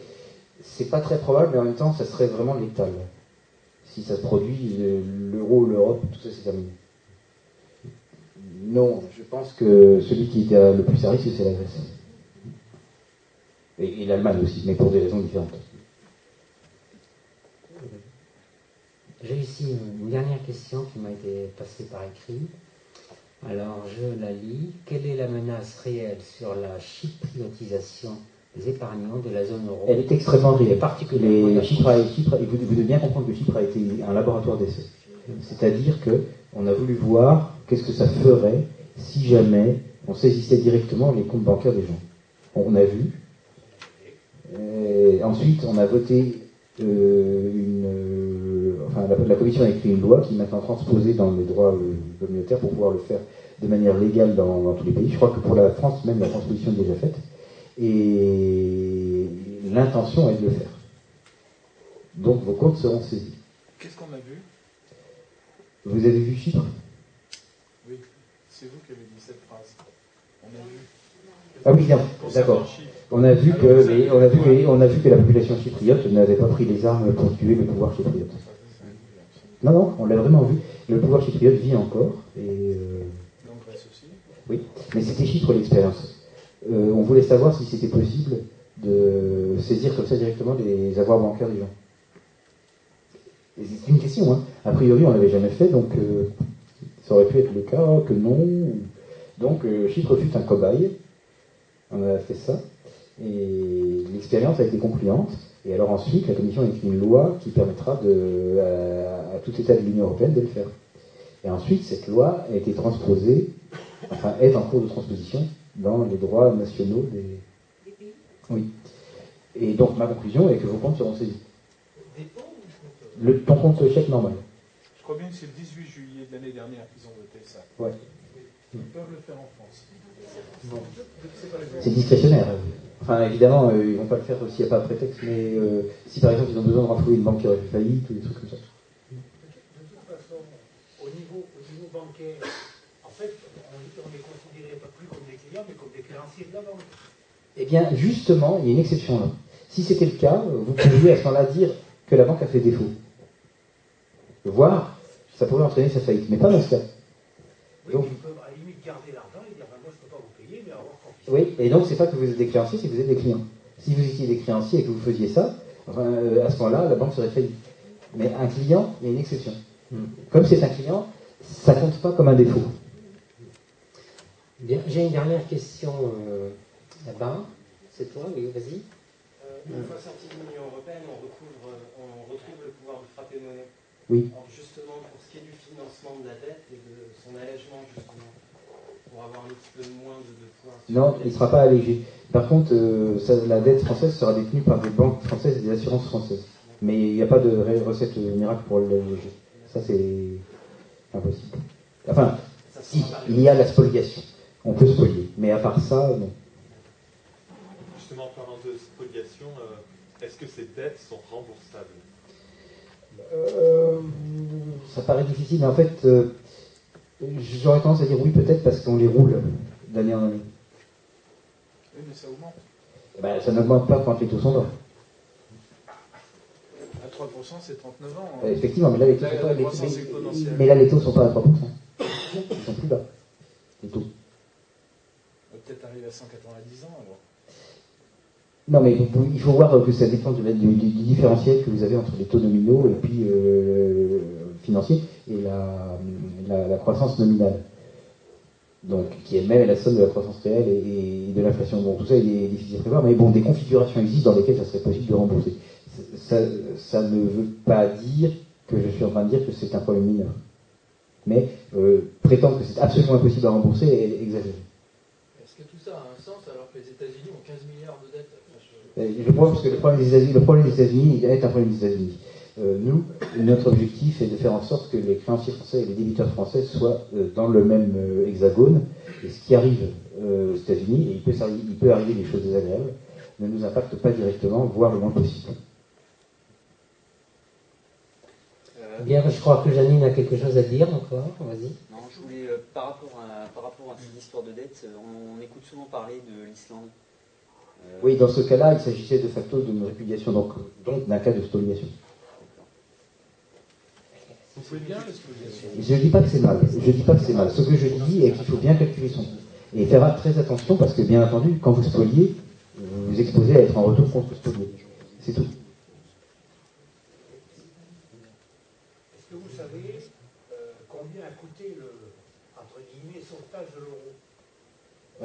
c'est pas très probable, mais en même temps, ça serait vraiment létal. Si ça se produit, le- l'euro, l'Europe, tout ça, c'est terminé. Non, je pense que celui qui est à le plus à risque, c'est la Grèce. Et, l'Allemagne aussi, mais pour des raisons différentes. J'ai ici une dernière question qui m'a été passée par écrit. Alors, je la lis. Quelle est la menace réelle sur la chypriotisation épargnants de la zone euro Elle est extrêmement réelle. Particulièrement Chypre a- Chypre- et vous, vous devez bien comprendre que Chypre a été un laboratoire d'essai. C'est-à-dire que on a voulu voir qu'est-ce que ça ferait si jamais on saisissait directement les comptes bancaires des gens. On a vu. Et ensuite, on a voté euh, une. euh, enfin, la, la commission a écrit une loi qui est maintenant transposée dans les droits euh, communautaires pour pouvoir le faire de manière légale dans, dans tous les pays. Je crois que pour la France, même la transposition est déjà faite. Et l'intention est de le faire. Donc vos comptes seront saisis. Qu'est-ce qu'on a vu? Vous avez vu Chypre Oui, c'est vous qui avez dit cette phrase. On a vu. Ah oui, bien, d'accord. On a vu que les- on a vu, les- on a vu que la population chypriote n'avait pas pris les armes pour tuer le pouvoir chypriote. Non, non, on l'a vraiment vu. Le pouvoir chypriote vit encore. Et, euh, Donc Grèce aussi. oui, mais c'était Chypre l'expérience. Euh, on voulait savoir si c'était possible de saisir comme ça directement les avoirs bancaires des gens. C'est une question, hein. A priori, on l'avait jamais fait, donc euh, ça aurait pu être le cas, que non. Donc euh, Chypre fut un cobaye. On a fait ça. Et l'expérience a été concluante. Et alors ensuite, la Commission a écrit une loi qui permettra à, à tout État de l'Union européenne de le faire. Et ensuite, cette loi a été transposée, enfin est en cours de transposition dans les droits nationaux des... Oui. Et donc ma conclusion est que vos comptes seront saisis. Le, ton compte chèque normal. Je crois bien que c'est le 18 juillet de l'année dernière qu'ils ont voté ça. Ouais. Ils peuvent le faire en France. C'est discrétionnaire. Enfin, évidemment, euh, ils vont pas le faire s'il n'y a pas de prétexte, mais euh, si par exemple ils ont besoin de renflouer une banque qui aurait fait faillite ou des trucs comme ça. De toute façon, au niveau, au niveau bancaire, on, on les considérait pas plus comme des clients, mais comme des créanciers de la banque. Eh bien, justement, il y a une exception là. Si c'était le cas, vous pourriez à ce moment-là dire que la banque a fait défaut. Voire, ça pourrait entraîner sa faillite, mais pas dans ce cas. Oui, Donc- ils peuvent à la limite garder l'argent et dire ben, moi je ne peux pas vous payer, mais avoir confiance. Oui, et donc c'est pas que vous êtes des créanciers, c'est que vous êtes des clients. Si vous étiez des créanciers et que vous faisiez ça, enfin, euh, à ce moment-là, la banque serait faillite. Mais un client, il y a une exception. Comme c'est un client, ça compte pas comme un défaut. Bien, j'ai une dernière question euh, là-bas. C'est toi, oui, vas-y. Euh, une fois sorti de l'Union Européenne, on, recouvre, euh, on retrouve le pouvoir de frapper monnaie. Oui. Alors justement, pour ce qui est du financement de la dette et de son allègement, justement, pour avoir un petit peu moins de, de pouvoir. Non, il ne sera pas allégé. Par contre, euh, ça, la dette française sera détenue par des banques françaises et des assurances françaises. Mais il n'y a pas de recette miracle pour l'alléger. Ça, c'est impossible. Enfin, si, il y a la spoliation. On peut spolier. Mais à part ça, non. Justement, en parlant de spoliation, euh, est-ce que ces dettes sont remboursables? Euh, ça paraît difficile, mais en fait, euh, j'aurais tendance à dire oui, peut-être parce qu'on les roule d'année en année. Oui, mais ça augmente. Ben, ça n'augmente pas quand les taux sont bas. À 3%, c'est 39 ans. hein. Euh, Effectivement, mais là, les taux Là, sont pas, les- mais là, les taux sont pas à 3%. Ils sont plus bas. Les taux. A 190 ans. Non, mais il faut voir que ça dépend du, différentiel que vous avez entre les taux nominaux et puis euh, financiers et la, croissance nominale. Donc, qui est même la somme de la croissance réelle et, de l'inflation. Bon, tout ça, il est difficile à prévoir, mais bon, des configurations existent dans lesquelles ça serait possible de rembourser. Ça, ça ne veut pas dire que je suis en train de dire que c'est un problème mineur. Mais euh, prétendre que c'est absolument impossible à rembourser est exagéré. Est-ce que tout ça a un sens alors que les États-Unis ont 15 milliards de dettes je, pense que le problème des États-Unis, le problème des États-Unis est un problème des États-Unis. Euh, nous, notre objectif est de faire en sorte que les créanciers français et les débiteurs français soient euh, dans le même hexagone. Et ce qui arrive aux États-Unis, et il peut, il peut arriver des choses désagréables, ne nous impacte pas directement, voire le moins possible. Bien, je crois que Janine a quelque chose à dire encore. Vas-y. Je voulais, euh, par, rapport à, par rapport à cette histoire de dette, euh, on, écoute souvent parler de l'Islande. Euh, oui, dans ce cas-là, il s'agissait de facto d'une répudiation, donc, donc d'un cas de spoliation. Je ne dis pas que c'est mal. Je dis pas que c'est mal. Ce que je dis est qu'il faut bien calculer son coût. Et faire très attention parce que, bien entendu, quand vous spoliez, vous vous exposez à être en retour contre spolié. C'est tout.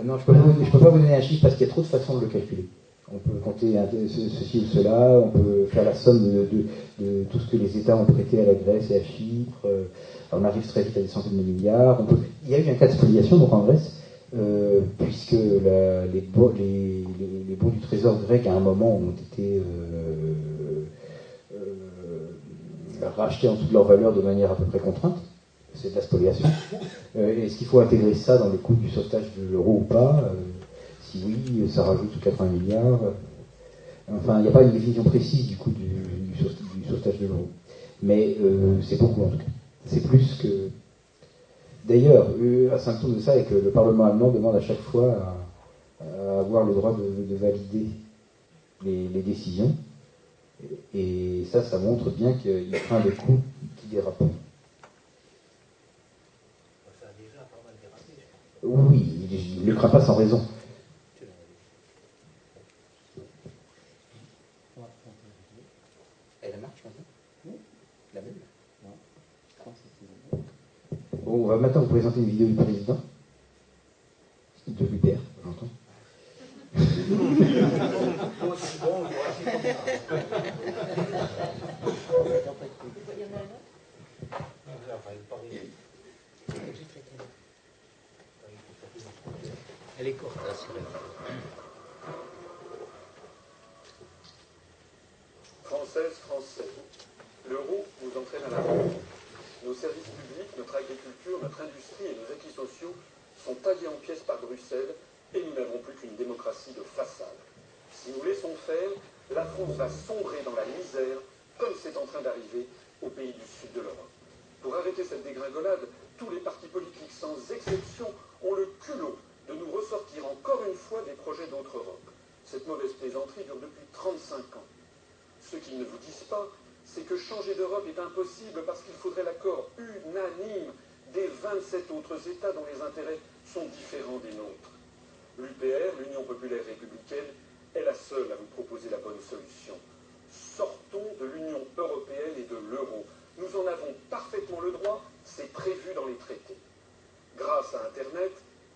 Non, je ne peux, pas vous donner un chiffre parce qu'il y a trop de façons de le calculer. On peut compter ceci ou cela, on peut faire la somme de, tout ce que les États ont prêté à la Grèce et à Chypre. Euh, on arrive très vite à des centaines de milliards. il y a eu un cas de spoliation donc en Grèce, euh, puisque les, bons, du trésor grec à un moment ont été rachetés en toute leur valeur de manière à peu près contrainte c'est de la spoliation. Euh, est-ce qu'il faut intégrer ça dans le coût du sauvetage de l'euro ou pas euh, Si oui, ça rajoute 80 milliards. Enfin, il n'y a pas une définition précise du coût du, sauvetage de l'euro. Mais euh, c'est beaucoup en tout cas. C'est plus que. D'ailleurs, un symptôme de ça est que le Parlement allemand demande à chaque fois à, avoir le droit de, valider les, décisions. Et ça, ça montre bien qu'il craint des coûts qui dérapent. Oui, il ne le craint pas sans raison. Elle marche maintenant La même Bon, on va maintenant vous présenter une vidéo du président. De l'UPR, j'entends. Elle est courte, assurément. Française, Français, l'euro vous entraîne à la mort. Nos services publics, notre agriculture, notre industrie et nos acquis sociaux sont taillés en pièces par Bruxelles et nous n'avons plus qu'une démocratie de façade. Si nous laissons faire, la France va sombrer dans la misère comme c'est en train d'arriver aux pays du sud de l'Europe. Pour arrêter cette dégringolade, tous les partis politiques, sans exception, ont le culot de nous ressortir encore une fois des projets d'autres Europe. Cette mauvaise plaisanterie dure depuis 35 ans. Ce qu'ils ne vous disent pas, c'est que changer d'Europe est impossible parce qu'il faudrait l'accord unanime des 27 autres États dont les intérêts sont différents des nôtres. L'UPR, l'Union populaire républicaine, est la seule à vous proposer la bonne solution. Sortons de l'Union européenne et de l'euro. Nous en avons parfaitement le droit, c'est prévu dans les traités. Grâce à Internet,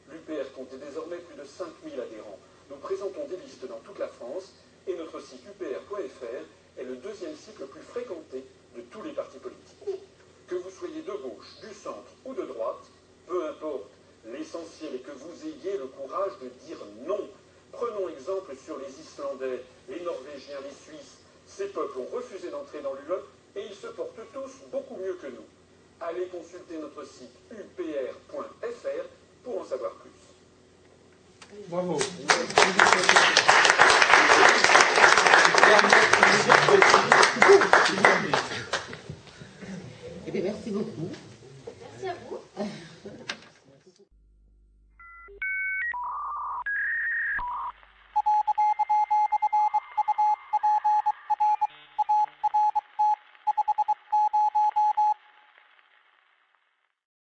L'UPR comptait désormais plus de 5000 adhérents. Nous présentons des listes dans toute la France et notre site upr.fr est le deuxième site le plus fréquenté de tous les partis politiques. Que vous soyez de gauche, du centre ou de droite, peu importe, l'essentiel est que vous ayez le courage de dire non. Prenons exemple sur les Islandais, les Norvégiens, les Suisses. Ces peuples ont refusé d'entrer dans l'UE et ils se portent tous beaucoup mieux que nous. Allez consulter notre site upr.fr pour en savoir plus. Bravo. Eh bien, merci beaucoup.